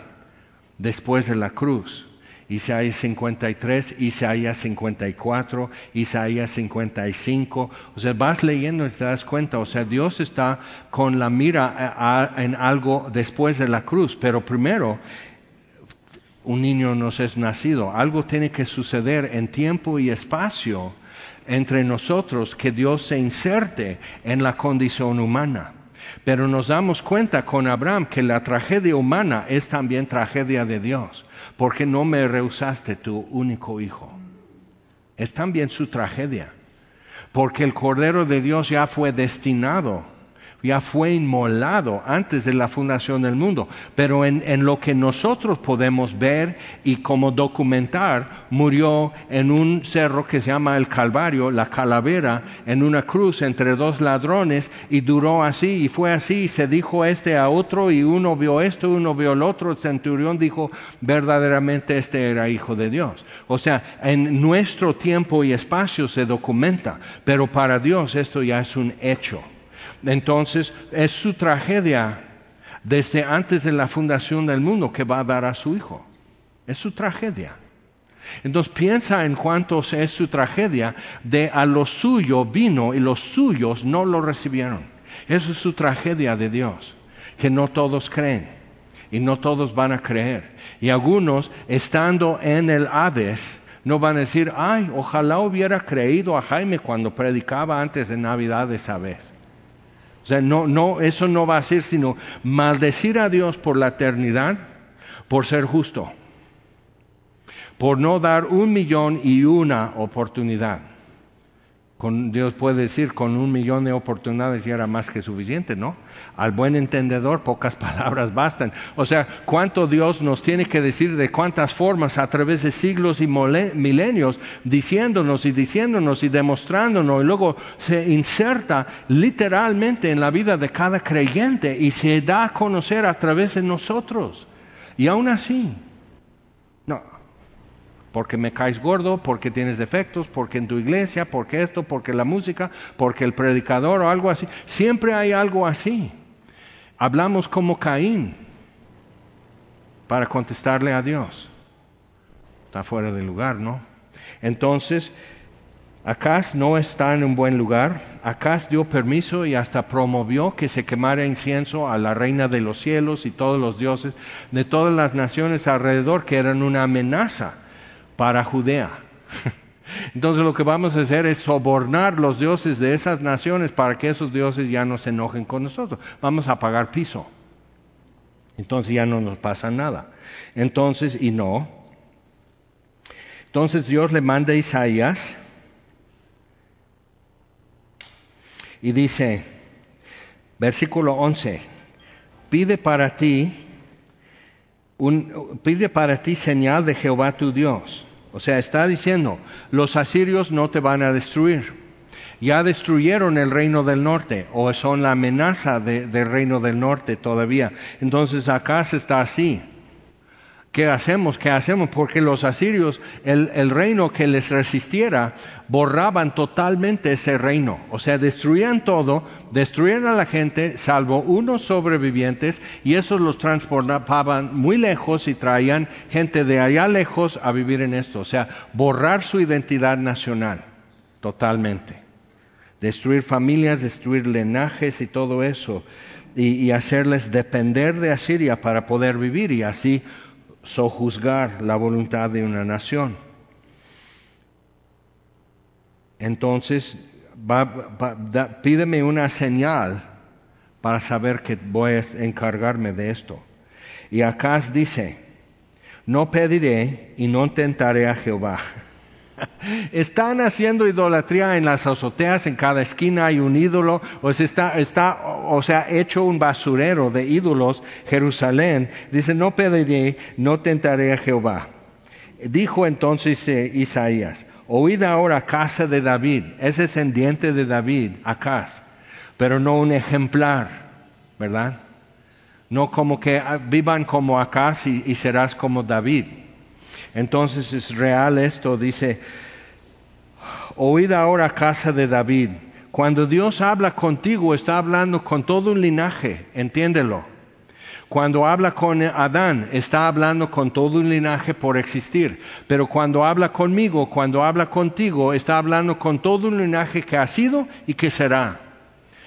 después de la cruz. Isaías 53, Isaías 54, Isaías 55. O sea, vas leyendo y te das cuenta, o sea, Dios está con la mira en algo después de la cruz, pero primero un niño nos es nacido, algo tiene que suceder en tiempo y espacio entre nosotros que Dios se inserte en la condición humana. Pero nos damos cuenta con Abraham que la tragedia humana es también tragedia de Dios, porque no me rehusaste tu único hijo. Es también su tragedia, porque el Cordero de Dios ya fue destinado ya fue inmolado antes de la fundación del mundo, pero en, lo que nosotros podemos ver y como documentar, murió en un cerro que se llama el Calvario, la calavera, en una cruz entre dos ladrones y duró así y fue así y se dijo este a otro y uno vio esto, uno vio el otro, el centurión dijo verdaderamente este era hijo de Dios. O sea, en nuestro tiempo y espacio se documenta, pero para Dios esto ya es un hecho. Entonces es su tragedia desde antes de la fundación del mundo que va a dar a su hijo. Es su tragedia. Entonces piensa en cuánto es su tragedia de a lo suyo vino y los suyos no lo recibieron. Eso es su tragedia de Dios, que no todos creen y no todos van a creer. Y algunos, estando en el Hades, no van a decir, ay, ojalá hubiera creído a Jaime cuando predicaba antes de Navidad esa vez. O sea, no, no, eso no va a ser sino maldecir a Dios por la eternidad, por ser justo, por no dar un millón y una oportunidad. Dios puede decir, con un millón de oportunidades ya era más que suficiente, ¿no? Al buen entendedor pocas palabras bastan. O sea, cuánto Dios nos tiene que decir de cuántas formas a través de siglos y milenios, diciéndonos y diciéndonos y demostrándonos, y luego se inserta literalmente en la vida de cada creyente y se da a conocer a través de nosotros. Y aún así, porque me caes gordo, porque tienes defectos, porque en tu iglesia, porque esto, porque la música, porque el predicador o algo así. Siempre hay algo así. Hablamos como Caín para contestarle a Dios. Está fuera de lugar, ¿no? Entonces, Acaz no está en un buen lugar. Acaz dio permiso y hasta promovió que se quemara incienso a la reina de los cielos y todos los dioses de todas las naciones alrededor que eran una amenaza para Judea. Entonces lo que vamos a hacer es sobornar los dioses de esas naciones para que esos dioses ya no se enojen con nosotros. Vamos a pagar piso. Entonces ya no nos pasa nada. Entonces, y no. Entonces Dios le manda a Isaías y dice, versículo 11, pide para ti pide para ti señal de Jehová tu Dios. O sea, está diciendo, los asirios no te van a destruir. Ya destruyeron el reino del norte, o son la amenaza del reino del norte todavía. Entonces acá se está así. ¿Qué hacemos? ¿Qué hacemos? Porque los asirios, el, reino que les resistiera, borraban totalmente ese reino. O sea, destruían todo, destruían a la gente, salvo unos sobrevivientes, y esos los transportaban muy lejos y traían gente de allá lejos a vivir en esto. O sea, borrar su identidad nacional, totalmente. Destruir familias, destruir linajes y todo eso, y hacerles depender de Asiria para poder vivir, y así sojuzgar la voluntad de una nación. Entonces, pídeme una señal para saber que voy a encargarme de esto. Y acá dice, no pediré y no tentaré a Jehová. Están haciendo idolatría en las azoteas, en cada esquina hay un ídolo, o sea, está, está, sea, hecho un basurero de ídolos Jerusalén. Dice, no pediré, no tentaré a Jehová. Dijo entonces eh, Isaías, oíd ahora casa de David, es descendiente de David, acá, pero no un ejemplar, ¿verdad? No como que ah, vivan como acá y serás como David. Entonces es real esto, dice, oíd ahora casa de David. Cuando Dios habla contigo, está hablando con todo un linaje, entiéndelo. Cuando habla con Adán, está hablando con todo un linaje por existir. Pero cuando habla conmigo, cuando habla contigo, está hablando con todo un linaje que ha sido y que será.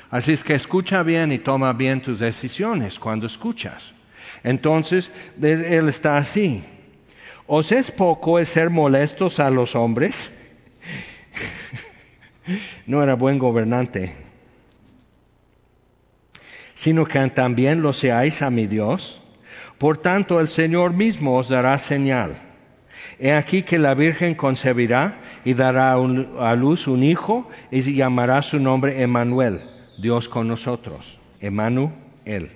Así es que escucha bien y toma bien tus decisiones cuando escuchas. Entonces, Él está así. ¿Os es poco el ser molestos a los hombres? no era buen gobernante, sino que también lo seáis a mi Dios. Por tanto, el Señor mismo os dará señal. He aquí que la Virgen concebirá y dará a luz un hijo y llamará su nombre Emmanuel, Dios con nosotros. Emmanuel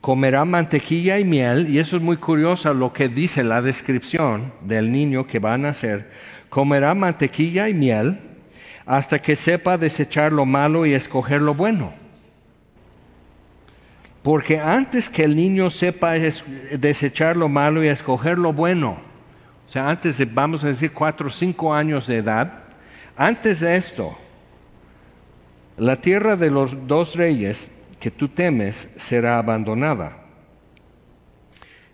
comerá mantequilla y miel, y eso es muy curioso lo que dice la descripción del niño que va a nacer, comerá mantequilla y miel hasta que sepa desechar lo malo y escoger lo bueno. Porque antes que el niño sepa desechar lo malo y escoger lo bueno, o sea, antes de, vamos a decir, cuatro o cinco años de edad, antes de esto, la tierra de los dos reyes que tú temes será abandonada.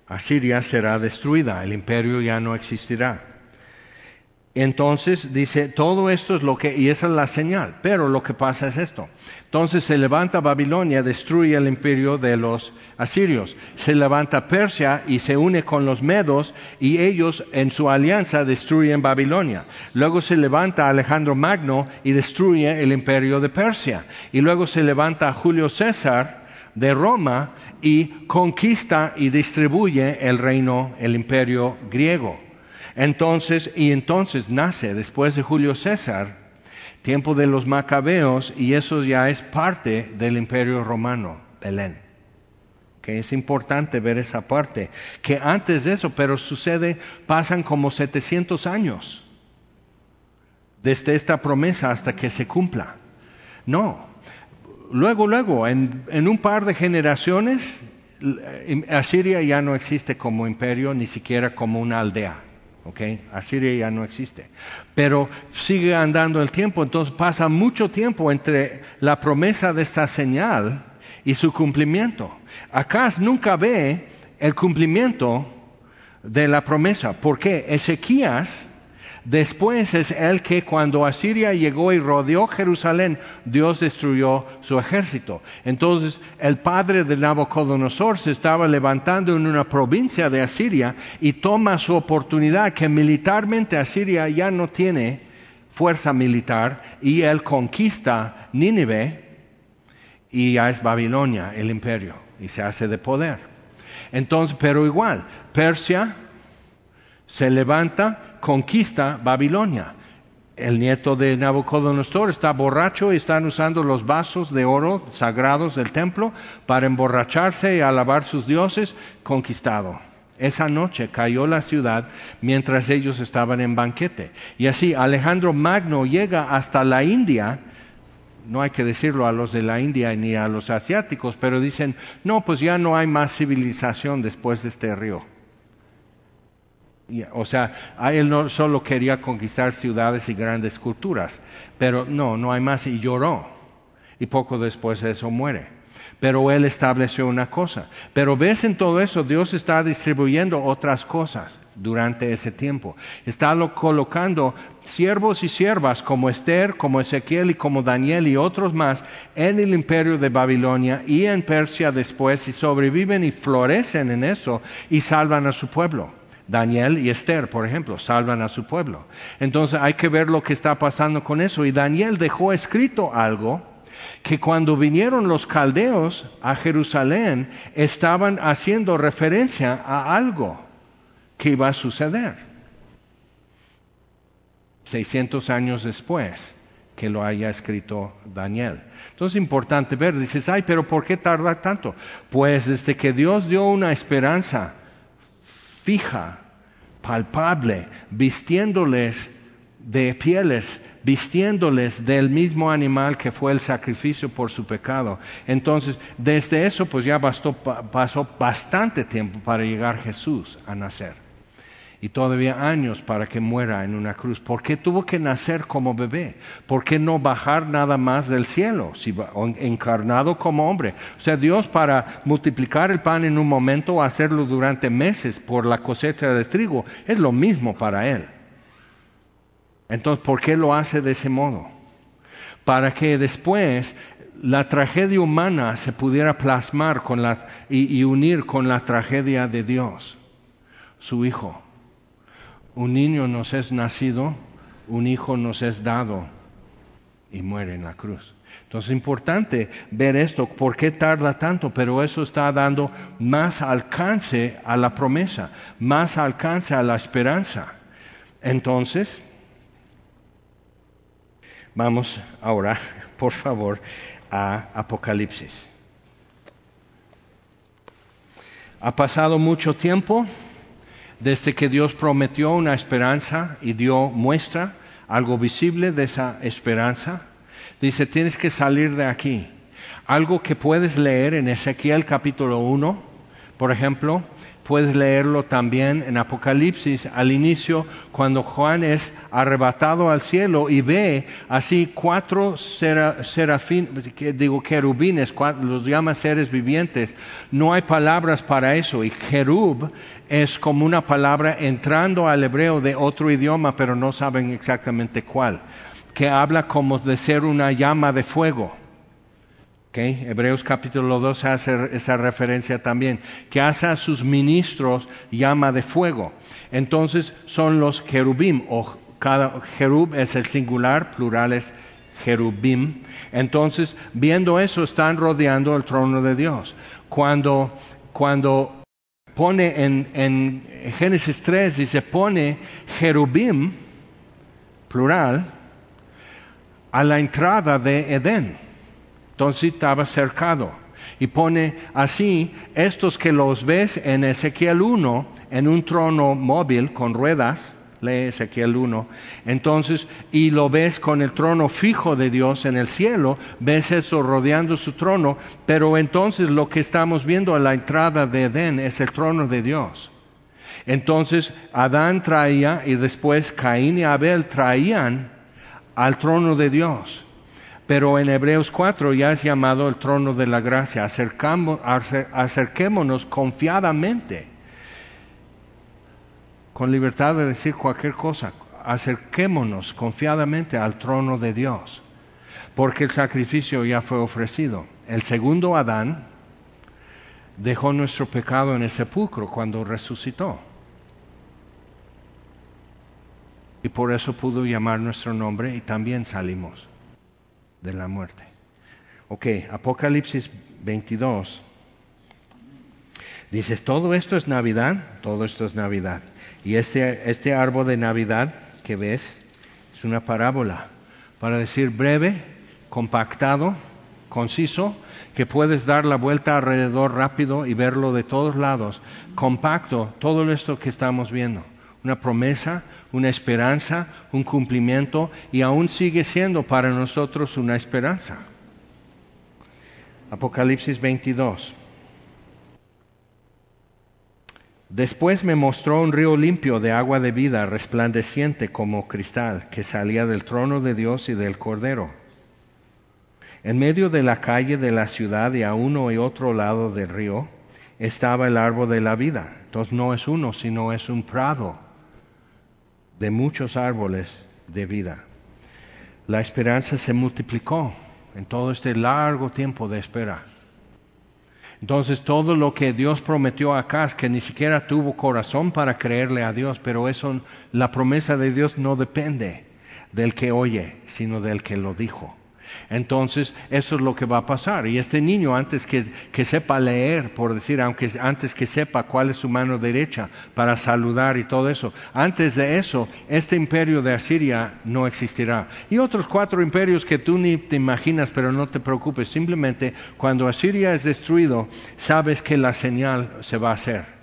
Asiria será destruida, el imperio ya no existirá. Entonces dice, todo esto es lo que, y esa es la señal, pero lo que pasa es esto. Entonces se levanta Babilonia, destruye el imperio de los asirios. Se levanta Persia y se une con los medos y ellos en su alianza destruyen Babilonia. Luego se levanta Alejandro Magno y destruye el imperio de Persia. Y luego se levanta Julio César de Roma y conquista y distribuye el reino, el imperio griego. Entonces, y entonces nace después de Julio César, tiempo de los macabeos, y eso ya es parte del imperio romano, Belén. Que es importante ver esa parte, que antes de eso, pero sucede, pasan como 700 años desde esta promesa hasta que se cumpla. No, luego, luego, en, en un par de generaciones, Asiria ya no existe como imperio, ni siquiera como una aldea. Asiria ya no existe. Pero sigue andando el tiempo, entonces pasa mucho tiempo entre la promesa de esta señal y su cumplimiento. Acá nunca ve el cumplimiento de la promesa. ¿Por qué? Ezequías Después es el que cuando Asiria llegó y rodeó Jerusalén, Dios destruyó su ejército. Entonces el padre de Nabucodonosor se estaba levantando en una provincia de Asiria y toma su oportunidad que militarmente Asiria ya no tiene fuerza militar y él conquista Nínive y ya es Babilonia el imperio y se hace de poder. Entonces, pero igual, Persia se levanta conquista Babilonia. El nieto de Nabucodonosor está borracho y están usando los vasos de oro sagrados del templo para emborracharse y alabar sus dioses, conquistado. Esa noche cayó la ciudad mientras ellos estaban en banquete. Y así Alejandro Magno llega hasta la India, no hay que decirlo a los de la India ni a los asiáticos, pero dicen, no, pues ya no hay más civilización después de este río. O sea, él no solo quería conquistar ciudades y grandes culturas, pero no, no hay más y lloró. Y poco después de eso muere. Pero él estableció una cosa. Pero ves en todo eso, Dios está distribuyendo otras cosas durante ese tiempo. Está colocando siervos y siervas como Esther, como Ezequiel y como Daniel y otros más en el imperio de Babilonia y en Persia después y sobreviven y florecen en eso y salvan a su pueblo. Daniel y Esther, por ejemplo, salvan a su pueblo. Entonces hay que ver lo que está pasando con eso. Y Daniel dejó escrito algo que cuando vinieron los caldeos a Jerusalén estaban haciendo referencia a algo que iba a suceder. 600 años después que lo haya escrito Daniel. Entonces es importante ver, dices, ay, pero ¿por qué tarda tanto? Pues desde que Dios dio una esperanza fija, palpable, vistiéndoles de pieles, vistiéndoles del mismo animal que fue el sacrificio por su pecado. Entonces, desde eso, pues ya pasó bastante tiempo para llegar Jesús a nacer y todavía años para que muera en una cruz. ¿Por qué tuvo que nacer como bebé? ¿Por qué no bajar nada más del cielo, si encarnado como hombre? O sea, Dios para multiplicar el pan en un momento o hacerlo durante meses por la cosecha de trigo, es lo mismo para Él. Entonces, ¿por qué lo hace de ese modo? Para que después la tragedia humana se pudiera plasmar con la, y unir con la tragedia de Dios, su Hijo un niño nos es nacido, un hijo nos es dado y muere en la cruz. Entonces es importante ver esto, por qué tarda tanto, pero eso está dando más alcance a la promesa, más alcance a la esperanza. Entonces, vamos ahora, por favor, a Apocalipsis. Ha pasado mucho tiempo desde que Dios prometió una esperanza y dio muestra, algo visible de esa esperanza, dice, tienes que salir de aquí. Algo que puedes leer en Ezequiel capítulo 1, por ejemplo, Puedes leerlo también en Apocalipsis al inicio, cuando Juan es arrebatado al cielo y ve así cuatro serafín, digo querubines, los llama seres vivientes. No hay palabras para eso y querub es como una palabra entrando al hebreo de otro idioma, pero no saben exactamente cuál, que habla como de ser una llama de fuego. Hebreos capítulo 2 hace esa referencia también, que hace a sus ministros llama de fuego. Entonces son los querubim, o cada jerub es el singular, plural es jerubim. Entonces, viendo eso, están rodeando el trono de Dios. Cuando, cuando pone en, en Génesis 3, dice, pone jerubim, plural, a la entrada de Edén. Entonces estaba cercado. Y pone así, estos que los ves en Ezequiel 1, en un trono móvil con ruedas, lee Ezequiel 1, entonces, y lo ves con el trono fijo de Dios en el cielo, ves eso rodeando su trono, pero entonces lo que estamos viendo a la entrada de Edén es el trono de Dios. Entonces, Adán traía y después Caín y Abel traían al trono de Dios. Pero en Hebreos 4 ya es llamado el trono de la gracia. acerquémonos confiadamente, con libertad de decir cualquier cosa. Acerquémonos confiadamente al trono de Dios, porque el sacrificio ya fue ofrecido. El segundo Adán dejó nuestro pecado en el sepulcro cuando resucitó. Y por eso pudo llamar nuestro nombre y también salimos de la muerte. Ok, Apocalipsis 22. Dices, todo esto es Navidad, todo esto es Navidad. Y este, este árbol de Navidad que ves es una parábola para decir breve, compactado, conciso, que puedes dar la vuelta alrededor rápido y verlo de todos lados, compacto, todo esto que estamos viendo. Una promesa, una esperanza, un cumplimiento y aún sigue siendo para nosotros una esperanza. Apocalipsis 22. Después me mostró un río limpio de agua de vida, resplandeciente como cristal, que salía del trono de Dios y del Cordero. En medio de la calle de la ciudad y a uno y otro lado del río estaba el árbol de la vida. Entonces no es uno, sino es un prado de muchos árboles de vida. La esperanza se multiplicó en todo este largo tiempo de espera. Entonces todo lo que Dios prometió acá es que ni siquiera tuvo corazón para creerle a Dios, pero eso, la promesa de Dios no depende del que oye, sino del que lo dijo. Entonces, eso es lo que va a pasar. Y este niño, antes que, que, sepa leer, por decir, aunque antes que sepa cuál es su mano derecha para saludar y todo eso, antes de eso, este imperio de Asiria no existirá. Y otros cuatro imperios que tú ni te imaginas, pero no te preocupes. Simplemente, cuando Asiria es destruido, sabes que la señal se va a hacer.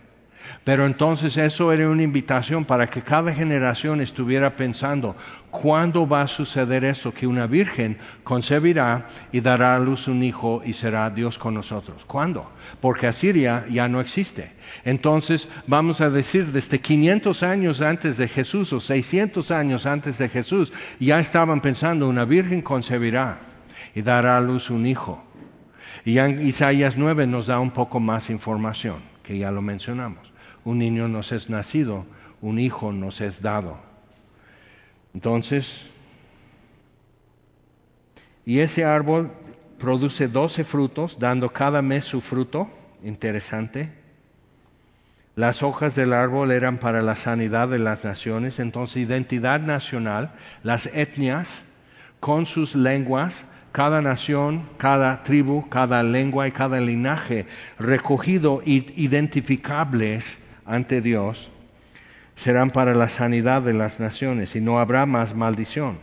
Pero entonces eso era una invitación para que cada generación estuviera pensando, ¿cuándo va a suceder eso? Que una virgen concebirá y dará a luz un hijo y será Dios con nosotros. ¿Cuándo? Porque Asiria ya no existe. Entonces vamos a decir, desde 500 años antes de Jesús o 600 años antes de Jesús, ya estaban pensando, una virgen concebirá y dará a luz un hijo. Y en Isaías 9 nos da un poco más información, que ya lo mencionamos un niño nos es nacido, un hijo nos es dado. Entonces, y ese árbol produce doce frutos, dando cada mes su fruto, interesante. Las hojas del árbol eran para la sanidad de las naciones, entonces identidad nacional, las etnias con sus lenguas, cada nación, cada tribu, cada lengua y cada linaje recogido, identificables ante Dios serán para la sanidad de las naciones y no habrá más maldición.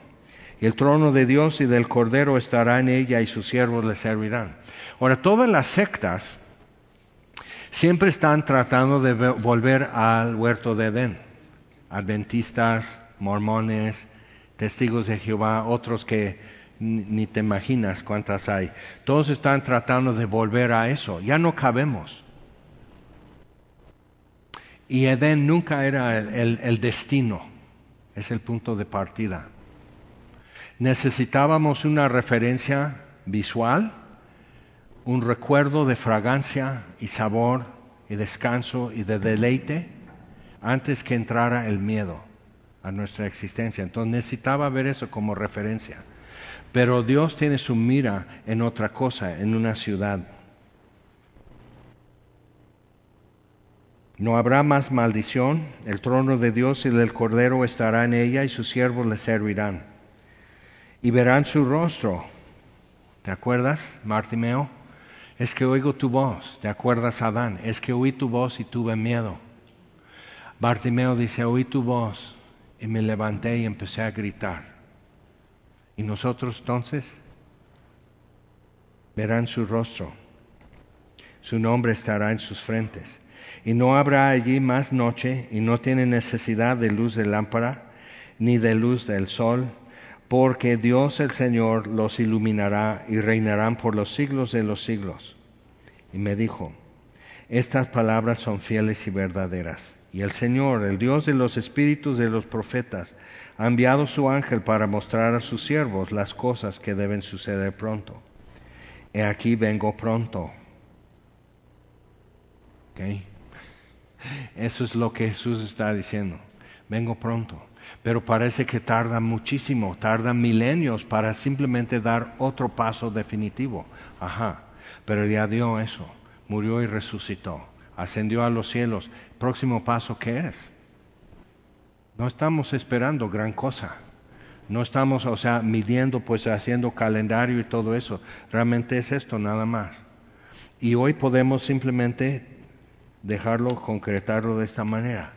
Y el trono de Dios y del Cordero estará en ella y sus siervos le servirán. Ahora, todas las sectas siempre están tratando de volver al huerto de Edén. Adventistas, mormones, testigos de Jehová, otros que ni te imaginas cuántas hay. Todos están tratando de volver a eso. Ya no cabemos. Y Edén nunca era el, destino, es el punto de partida. Necesitábamos una referencia visual, un recuerdo de fragancia y sabor y descanso y de deleite antes que entrara el miedo a nuestra existencia. Entonces necesitaba ver eso como referencia. Pero Dios tiene su mira en otra cosa, en una ciudad. No habrá más maldición, el trono de Dios y del Cordero estará en ella y sus siervos le servirán. Y verán su rostro. ¿Te acuerdas, Martimeo? Es que oigo tu voz. ¿Te acuerdas, Adán? Es que oí tu voz y tuve miedo. Bartimeo dice, oí tu voz y me levanté y empecé a gritar. Y nosotros entonces verán su rostro. Su nombre estará en sus frentes y no habrá allí más noche, y no tiene necesidad de luz de lámpara, ni de luz del sol, porque Dios el Señor los iluminará y reinarán por los siglos de los siglos. Y me dijo, estas palabras son fieles y verdaderas. Y el Señor, el Dios de los espíritus de los profetas, ha enviado su ángel para mostrar a sus siervos las cosas que deben suceder pronto. He aquí vengo pronto. Eso es lo que Jesús está diciendo. Vengo pronto. Pero parece que tarda muchísimo, tarda milenios para simplemente dar otro paso definitivo. Ajá, pero ya dio eso. Murió y resucitó. Ascendió a los cielos. Próximo paso, ¿qué es? No estamos esperando gran cosa. No estamos, o sea, midiendo, pues haciendo calendario y todo eso. Realmente es esto nada más. Y hoy podemos simplemente dejarlo, concretarlo de esta manera.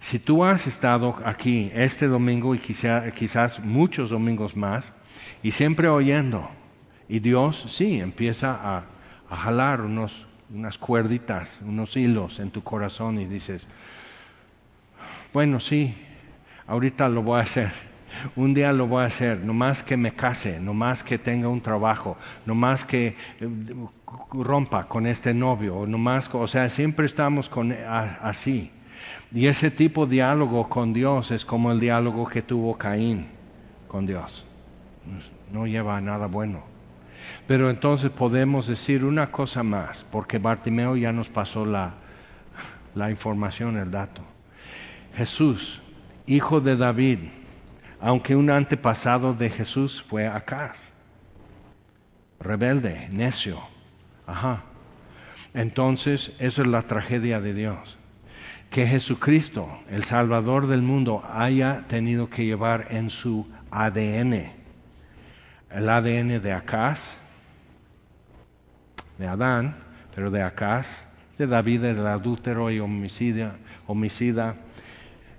Si tú has estado aquí este domingo y quizás muchos domingos más, y siempre oyendo Y Dios sí empieza a, a jalar unos, unas cuerditas, unos hilos en tu corazón y dices, bueno, sí, ahorita lo voy a hacer. Un día lo voy a hacer, no más que me case, no más que tenga un trabajo, no más que eh, rompa con este novio, no más, o sea, siempre estamos con, así. Y ese tipo de diálogo con Dios es como el diálogo que tuvo Caín con Dios. No lleva a nada bueno. Pero entonces podemos decir una cosa más, porque Bartimeo ya nos pasó la, la información, el dato. Jesús, hijo de David, aunque un antepasado de Jesús fue Acaz, rebelde, necio. Ajá. Entonces, eso es la tragedia de Dios. Que Jesucristo, el Salvador del mundo, haya tenido que llevar en su ADN, el ADN de Acaz, de Adán, pero de Acaz, de David, el adúltero y homicida, homicida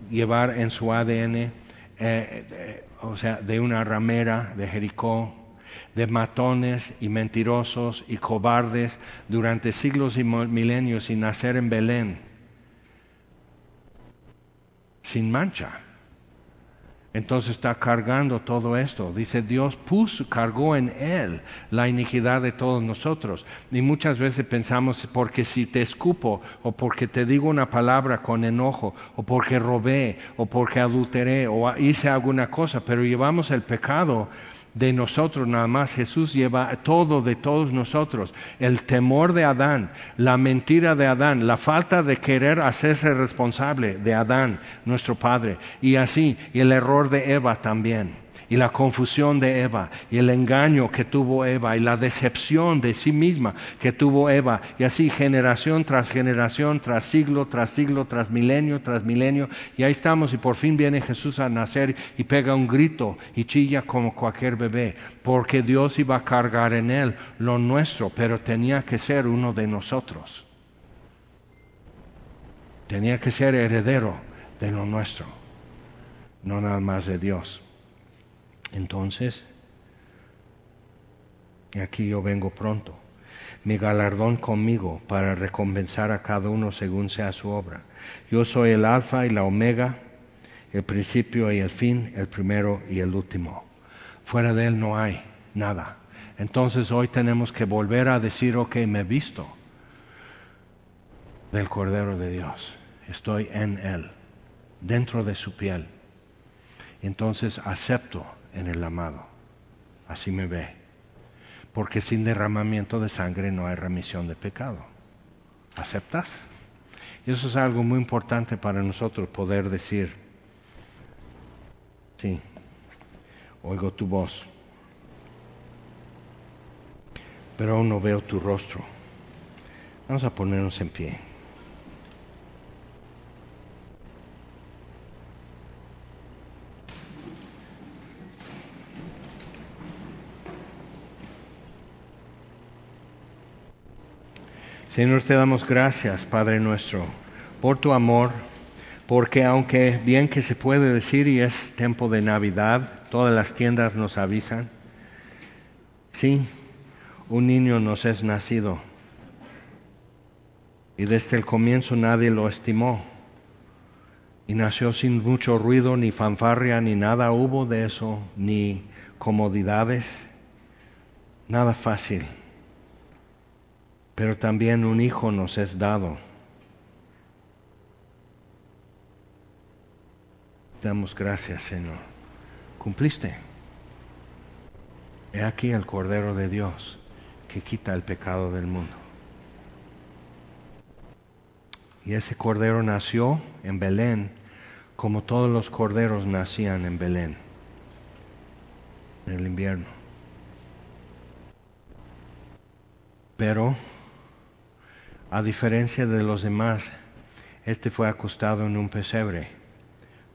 llevar en su ADN, eh, o sea, de una ramera de Jericó, de matones y mentirosos y cobardes durante siglos y milenios y nacer en Belén, sin mancha. Entonces está cargando todo esto. Dice Dios puso, cargó en él la iniquidad de todos nosotros. Y muchas veces pensamos, porque si te escupo, o porque te digo una palabra con enojo, o porque robé, o porque adulteré, o hice alguna cosa, pero llevamos el pecado de nosotros nada más. Jesús lleva todo de todos nosotros. El temor de Adán, la mentira de Adán, la falta de querer hacerse responsable de Adán, nuestro Padre. Y así, y el error de Eva también y la confusión de Eva y el engaño que tuvo Eva y la decepción de sí misma que tuvo Eva y así generación tras generación, tras siglo, tras siglo, tras milenio, tras milenio y ahí estamos y por fin viene Jesús a nacer y pega un grito y chilla como cualquier bebé porque Dios iba a cargar en él lo nuestro, pero tenía que ser uno de nosotros. Tenía que ser heredero de lo nuestro, no nada más de Dios. Entonces, aquí yo vengo pronto, mi galardón conmigo para recompensar a cada uno según sea su obra. Yo soy el alfa y la omega, el principio y el fin, el primero y el último. Fuera de él no hay nada. Entonces hoy tenemos que volver a decir, ok, me he visto del Cordero de Dios. Estoy en él, dentro de su piel. Entonces acepto en el amado. Así me ve. Porque sin derramamiento de sangre no hay remisión de pecado. ¿Aceptas? Y eso es algo muy importante para nosotros poder decir, sí, oigo tu voz, pero aún no veo tu rostro. Vamos a ponernos en pie. Señor, te damos gracias, Padre nuestro, por tu amor, porque aunque bien que se puede decir y es tiempo de Navidad, todas las tiendas nos avisan, sí, un niño nos es nacido. Y desde el comienzo nadie lo estimó. Y nació sin mucho ruido, ni fanfarria, ni nada hubo de eso, ni comodidades, nada fácil pero también un hijo nos es dado. Damos gracias, Señor. Cumpliste. He aquí el Cordero de Dios que quita el pecado del mundo. Y ese Cordero nació en Belén como todos los corderos nacían en Belén en el invierno. Pero a diferencia de los demás, este fue acostado en un pesebre,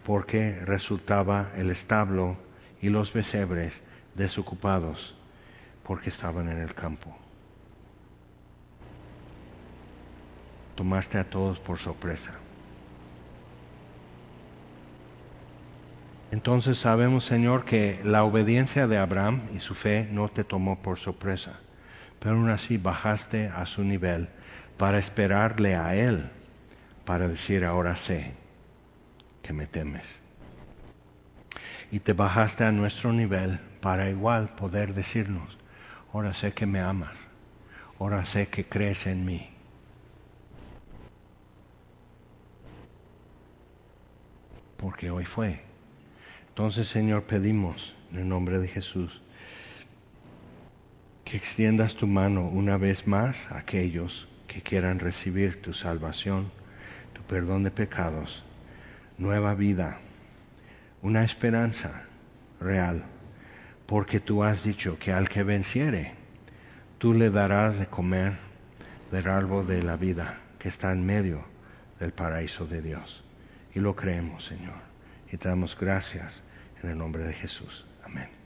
porque resultaba el establo y los pesebres desocupados, porque estaban en el campo. Tomaste a todos por sorpresa. Entonces sabemos, Señor, que la obediencia de Abraham y su fe no te tomó por sorpresa, pero aún así bajaste a su nivel para esperarle a Él, para decir, ahora sé que me temes. Y te bajaste a nuestro nivel para igual poder decirnos, ahora sé que me amas, ahora sé que crees en mí. Porque hoy fue. Entonces, Señor, pedimos en el nombre de Jesús que extiendas tu mano una vez más a aquellos que quieran recibir tu salvación, tu perdón de pecados, nueva vida, una esperanza real, porque tú has dicho que al que venciere, tú le darás de comer del árbol de la vida que está en medio del paraíso de Dios. Y lo creemos, Señor. Y te damos gracias en el nombre de Jesús. Amén.